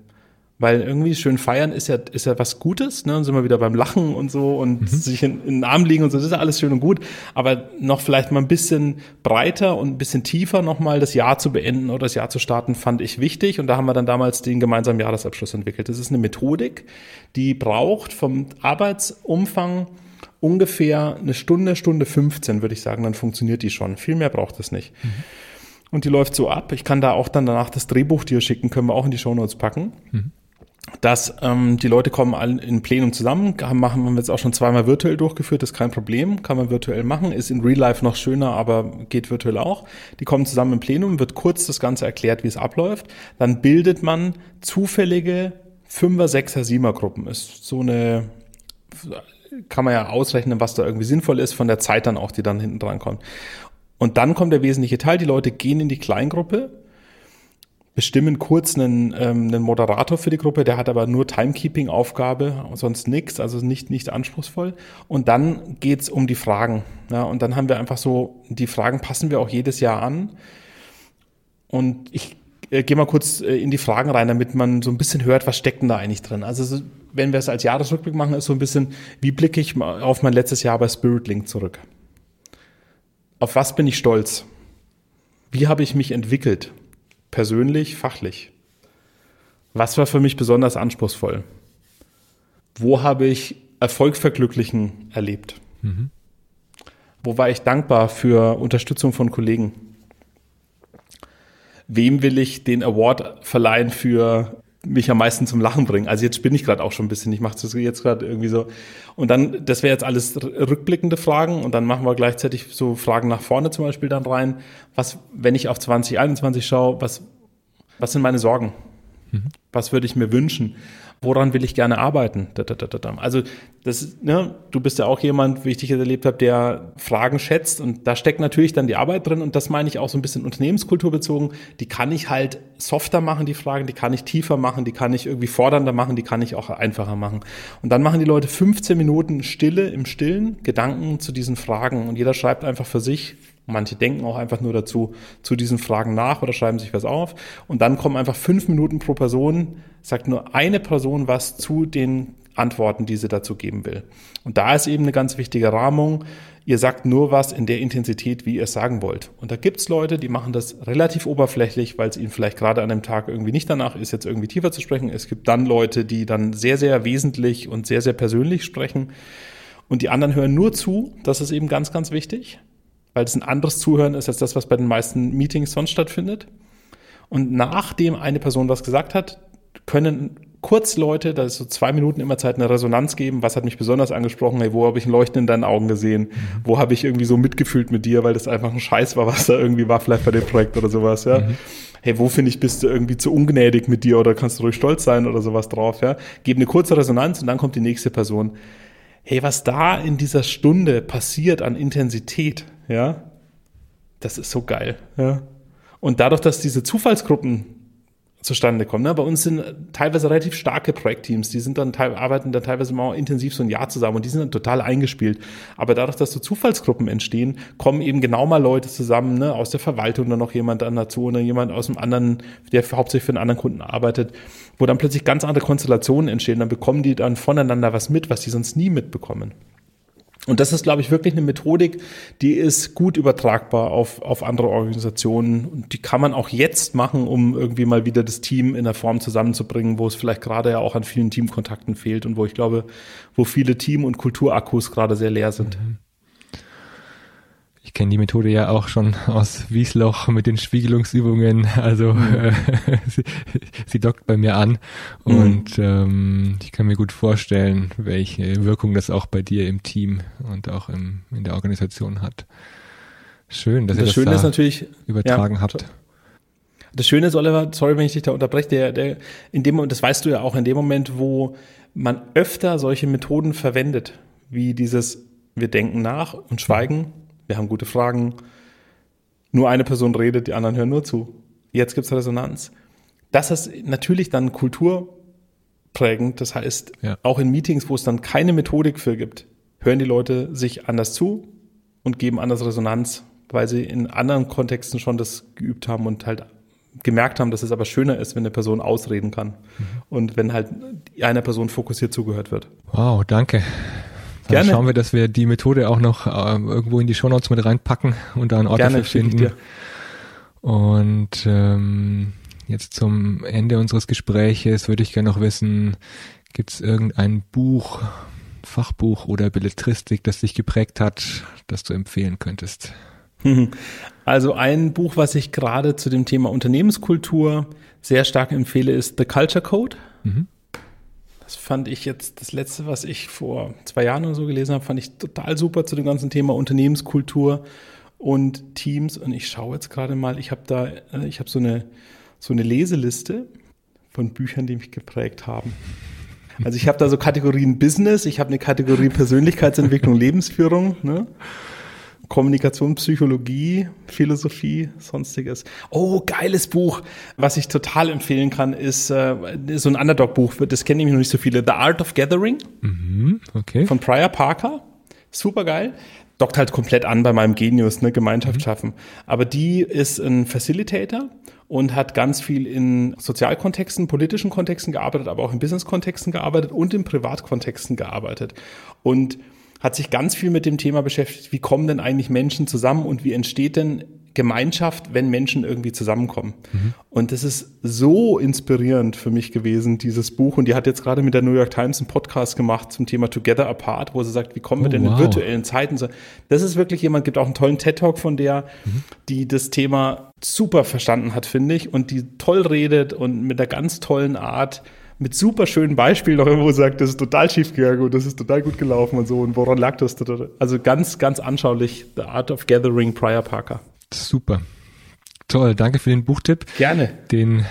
S2: Weil irgendwie schön feiern ist ja, ist ja was Gutes, ne? Und sind wir wieder beim Lachen und so und mhm. sich in, in, den Arm liegen und so, das ist ja alles schön und gut. Aber noch vielleicht mal ein bisschen breiter und ein bisschen tiefer nochmal das Jahr zu beenden oder das Jahr zu starten, fand ich wichtig. Und da haben wir dann damals den gemeinsamen Jahresabschluss entwickelt. Das ist eine Methodik, die braucht vom Arbeitsumfang ungefähr eine Stunde, Stunde 15, würde ich sagen, dann funktioniert die schon. Viel mehr braucht es nicht. Mhm. Und die läuft so ab. Ich kann da auch dann danach das Drehbuch dir schicken, können wir auch in die Shownotes packen. Mhm dass ähm, die Leute kommen alle in Plenum zusammen, haben, machen wir jetzt auch schon zweimal virtuell durchgeführt, ist kein Problem, kann man virtuell machen, ist in Real Life noch schöner, aber geht virtuell auch. Die kommen zusammen im Plenum, wird kurz das Ganze erklärt, wie es abläuft, dann bildet man zufällige Fünfer, Sechser, Siebener Gruppen. Ist so eine, kann man ja ausrechnen, was da irgendwie sinnvoll ist, von der Zeit dann auch, die dann hinten dran kommt. Und dann kommt der wesentliche Teil, die Leute gehen in die Kleingruppe, bestimmen kurz einen, ähm, einen Moderator für die Gruppe, der hat aber nur Timekeeping-Aufgabe, sonst nichts, also nicht, nicht anspruchsvoll. Und dann geht's um die Fragen. Ja, und dann haben wir einfach so, die Fragen passen wir auch jedes Jahr an. Und ich äh, gehe mal kurz äh, in die Fragen rein, damit man so ein bisschen hört, was steckt denn da eigentlich drin. Also so, wenn wir es als Jahresrückblick machen, ist so ein bisschen, wie blicke ich auf mein letztes Jahr bei Spirit Link zurück? Auf was bin ich stolz? Wie habe ich mich entwickelt? Persönlich, fachlich? Was war für mich besonders anspruchsvoll? Wo habe ich Erfolgverglücklichen erlebt? Mhm. Wo war ich dankbar für Unterstützung von Kollegen? Wem will ich den Award verleihen für mich am meisten zum Lachen bringen? Also jetzt bin ich gerade auch schon ein bisschen, ich mache das jetzt gerade irgendwie so. Und dann, das wäre jetzt alles rückblickende Fragen und dann machen wir gleichzeitig so Fragen nach vorne zum Beispiel dann rein. Was, wenn ich auf 2021 schaue, was, was sind meine Sorgen? Mhm. Was würde ich mir wünschen? Woran will ich gerne arbeiten? Also, das, ne, du bist ja auch jemand, wie ich dich jetzt erlebt habe, der Fragen schätzt und da steckt natürlich dann die Arbeit drin und das meine ich auch so ein bisschen unternehmenskulturbezogen. Die kann ich halt softer machen, die Fragen, die kann ich tiefer machen, die kann ich irgendwie fordernder machen, die kann ich auch einfacher machen. Und dann machen die Leute 15 Minuten Stille im Stillen, Gedanken zu diesen Fragen und jeder schreibt einfach für sich, Manche denken auch einfach nur dazu, zu diesen Fragen nach oder schreiben sich was auf. Und dann kommen einfach fünf Minuten pro Person, sagt nur eine Person was zu den Antworten, die sie dazu geben will. Und da ist eben eine ganz wichtige Rahmung. Ihr sagt nur was in der Intensität, wie ihr es sagen wollt. Und da gibt's Leute, die machen das relativ oberflächlich, weil es ihnen vielleicht gerade an dem Tag irgendwie nicht danach ist, jetzt irgendwie tiefer zu sprechen. Es gibt dann Leute, die dann sehr, sehr wesentlich und sehr, sehr persönlich sprechen. Und die anderen hören nur zu. Das ist eben ganz, ganz wichtig, weil es ein anderes Zuhören ist als das, was bei den meisten Meetings sonst stattfindet. Und nachdem eine Person was gesagt hat, können kurz Leute, da ist so zwei Minuten immer Zeit, eine Resonanz geben. Was hat mich besonders angesprochen? Hey, wo habe ich ein Leuchten in deinen Augen gesehen? Mhm. Wo habe ich irgendwie so mitgefühlt mit dir, weil das einfach ein Scheiß war, was da irgendwie war, vielleicht bei dem Projekt oder sowas, ja. Mhm. Hey, wo finde ich, bist du irgendwie zu ungnädig mit dir oder kannst du ruhig stolz sein oder sowas drauf, ja. Gib eine kurze Resonanz und dann kommt die nächste Person. Hey, was da in dieser Stunde passiert an Intensität, ja, das ist so geil, ja. Und dadurch, dass diese Zufallsgruppen zustande kommen. Ne? Bei uns sind teilweise relativ starke Projektteams, die sind dann arbeiten dann teilweise mal intensiv so ein Jahr zusammen und die sind dann total eingespielt. Aber dadurch, dass so Zufallsgruppen entstehen, kommen eben genau mal Leute zusammen, ne? aus der Verwaltung dann noch jemand dann dazu oder jemand aus einem anderen, der hauptsächlich für einen anderen Kunden arbeitet, wo dann plötzlich ganz andere Konstellationen entstehen. Dann bekommen die dann voneinander was mit, was die sonst nie mitbekommen. Und das ist, glaube ich, wirklich eine Methodik, die ist gut übertragbar auf, auf andere Organisationen. Und die kann man auch jetzt machen, um irgendwie mal wieder das Team in der Form zusammenzubringen, wo es vielleicht gerade ja auch an vielen Teamkontakten fehlt und wo ich glaube, wo viele Team- und Kulturakkus gerade sehr leer sind. Mhm.
S1: Ich kenne die Methode ja auch schon aus Wiesloch mit den Spiegelungsübungen. Also mhm. äh, sie, sie, dockt bei mir an mhm. und ähm, ich kann mir gut vorstellen, welche Wirkung das auch bei dir im Team und auch im, in der Organisation hat. Schön, dass das ihr das
S2: Schöne
S1: da
S2: ist natürlich,
S1: übertragen ja, habt.
S2: Das Schöne ist, Oliver, sorry, wenn ich dich da unterbreche, der, der, in dem, das weißt du ja auch, in dem Moment, wo man öfter solche Methoden verwendet, wie dieses, wir denken nach und schweigen, wir haben gute Fragen. Nur eine Person redet, die anderen hören nur zu. Jetzt gibt es Resonanz. Das ist natürlich dann kulturprägend. Das heißt, ja. auch in Meetings, wo es dann keine Methodik für gibt, hören die Leute sich anders zu und geben anders Resonanz, weil sie in anderen Kontexten schon das geübt haben und halt gemerkt haben, dass es aber schöner ist, wenn eine Person ausreden kann mhm. und wenn halt einer Person fokussiert zugehört wird.
S1: Wow, danke. Dann Gerne. schauen wir, dass wir die Methode auch noch äh, irgendwo in die Shownotes mit reinpacken und da einen Ort Gerne, dafür finden. Und ähm, jetzt zum Ende unseres Gespräches würde ich gerne noch wissen, gibt es irgendein Buch, Fachbuch oder Belletristik, das dich geprägt hat, das du empfehlen könntest?
S2: Also ein Buch, was ich gerade zu dem Thema Unternehmenskultur sehr stark empfehle, ist The Culture Code. Mhm. Das fand ich jetzt, das letzte, was ich vor zwei Jahren oder so gelesen habe, fand ich total super zu dem ganzen Thema Unternehmenskultur und Teams. Und ich schaue jetzt gerade mal, ich habe da, äh, ich habe so eine, so eine Leseliste von Büchern, die mich geprägt haben. Also ich habe da so Kategorien Business, ich habe eine Kategorie Persönlichkeitsentwicklung, Lebensführung. Ne? Kommunikation, Psychologie, Philosophie, sonstiges. Oh, geiles Buch, was ich total empfehlen kann, ist äh, so ein Underdog-Buch, das kennen nämlich noch nicht so viele. The Art of Gathering mhm, okay. von Prior Parker. Super geil. Dockt halt komplett an bei meinem Genius, ne, Gemeinschaft mhm. schaffen. Aber die ist ein Facilitator und hat ganz viel in Sozialkontexten, politischen Kontexten gearbeitet, aber auch in Business-Kontexten gearbeitet und in Privatkontexten gearbeitet. Und hat sich ganz viel mit dem Thema beschäftigt, wie kommen denn eigentlich Menschen zusammen und wie entsteht denn Gemeinschaft, wenn Menschen irgendwie zusammenkommen. Mhm. Und das ist so inspirierend für mich gewesen, dieses Buch. Und die hat jetzt gerade mit der New York Times einen Podcast gemacht zum Thema Together Apart, wo sie sagt, wie kommen oh, wir denn wow. in virtuellen Zeiten so. Das ist wirklich jemand, gibt auch einen tollen TED-Talk von der, mhm. die das Thema super verstanden hat, finde ich, und die toll redet und mit einer ganz tollen Art mit super schönen Beispielen noch irgendwo sagt, das ist total schief gegangen und das ist total gut gelaufen und so und woran lag das? Also ganz, ganz anschaulich The Art of Gathering Prior Parker.
S1: Super. Toll, danke für den Buchtipp.
S2: Gerne.
S1: Den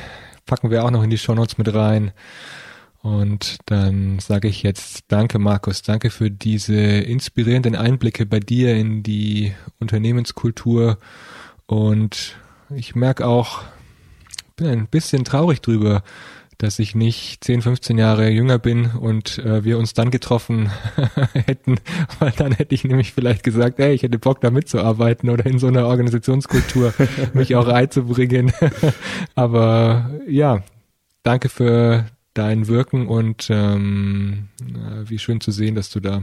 S1: packen wir auch noch in die Show Notes mit rein. Und dann sage ich jetzt danke, Markus. Danke für diese inspirierenden Einblicke bei dir in die Unternehmenskultur. Und ich merke auch, bin ein bisschen traurig drüber, dass ich nicht 10, 15 Jahre jünger bin und äh, wir uns dann getroffen hätten, weil dann hätte ich nämlich vielleicht gesagt, ey, ich hätte Bock da mitzuarbeiten oder in so einer Organisationskultur mich auch einzubringen. Aber ja, danke für dein Wirken und ähm, wie schön zu sehen, dass du da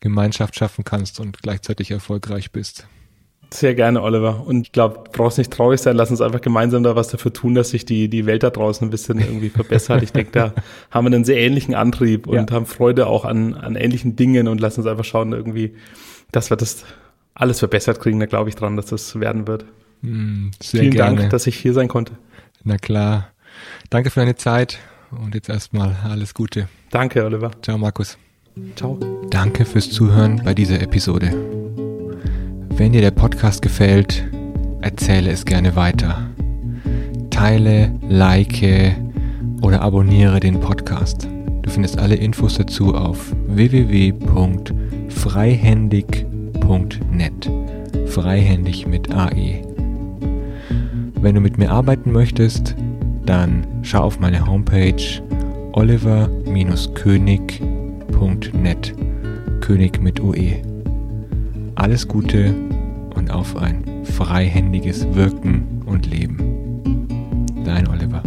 S1: Gemeinschaft schaffen kannst und gleichzeitig erfolgreich bist.
S2: Sehr gerne, Oliver. Und ich glaube, du brauchst nicht traurig sein, lass uns einfach gemeinsam da was dafür tun, dass sich die, die Welt da draußen ein bisschen irgendwie verbessert. Ich denke, da haben wir einen sehr ähnlichen Antrieb und ja. haben Freude auch an, an ähnlichen Dingen und lass uns einfach schauen, irgendwie, dass wir das alles verbessert kriegen. Da glaube ich dran, dass das werden wird.
S1: Mm, sehr Vielen gerne. Dank,
S2: dass ich hier sein konnte.
S1: Na klar. Danke für deine Zeit und jetzt erstmal alles Gute.
S2: Danke, Oliver.
S1: Ciao, Markus.
S2: Ciao.
S1: Danke fürs Zuhören bei dieser Episode. Wenn dir der Podcast gefällt, erzähle es gerne weiter. Teile, like oder abonniere den Podcast. Du findest alle Infos dazu auf www.freihändig.net. Freihändig mit AE. Wenn du mit mir arbeiten möchtest, dann schau auf meine Homepage oliver-könig.net. König mit UE alles Gute und auf ein freihändiges Wirken und Leben. Dein Oliver.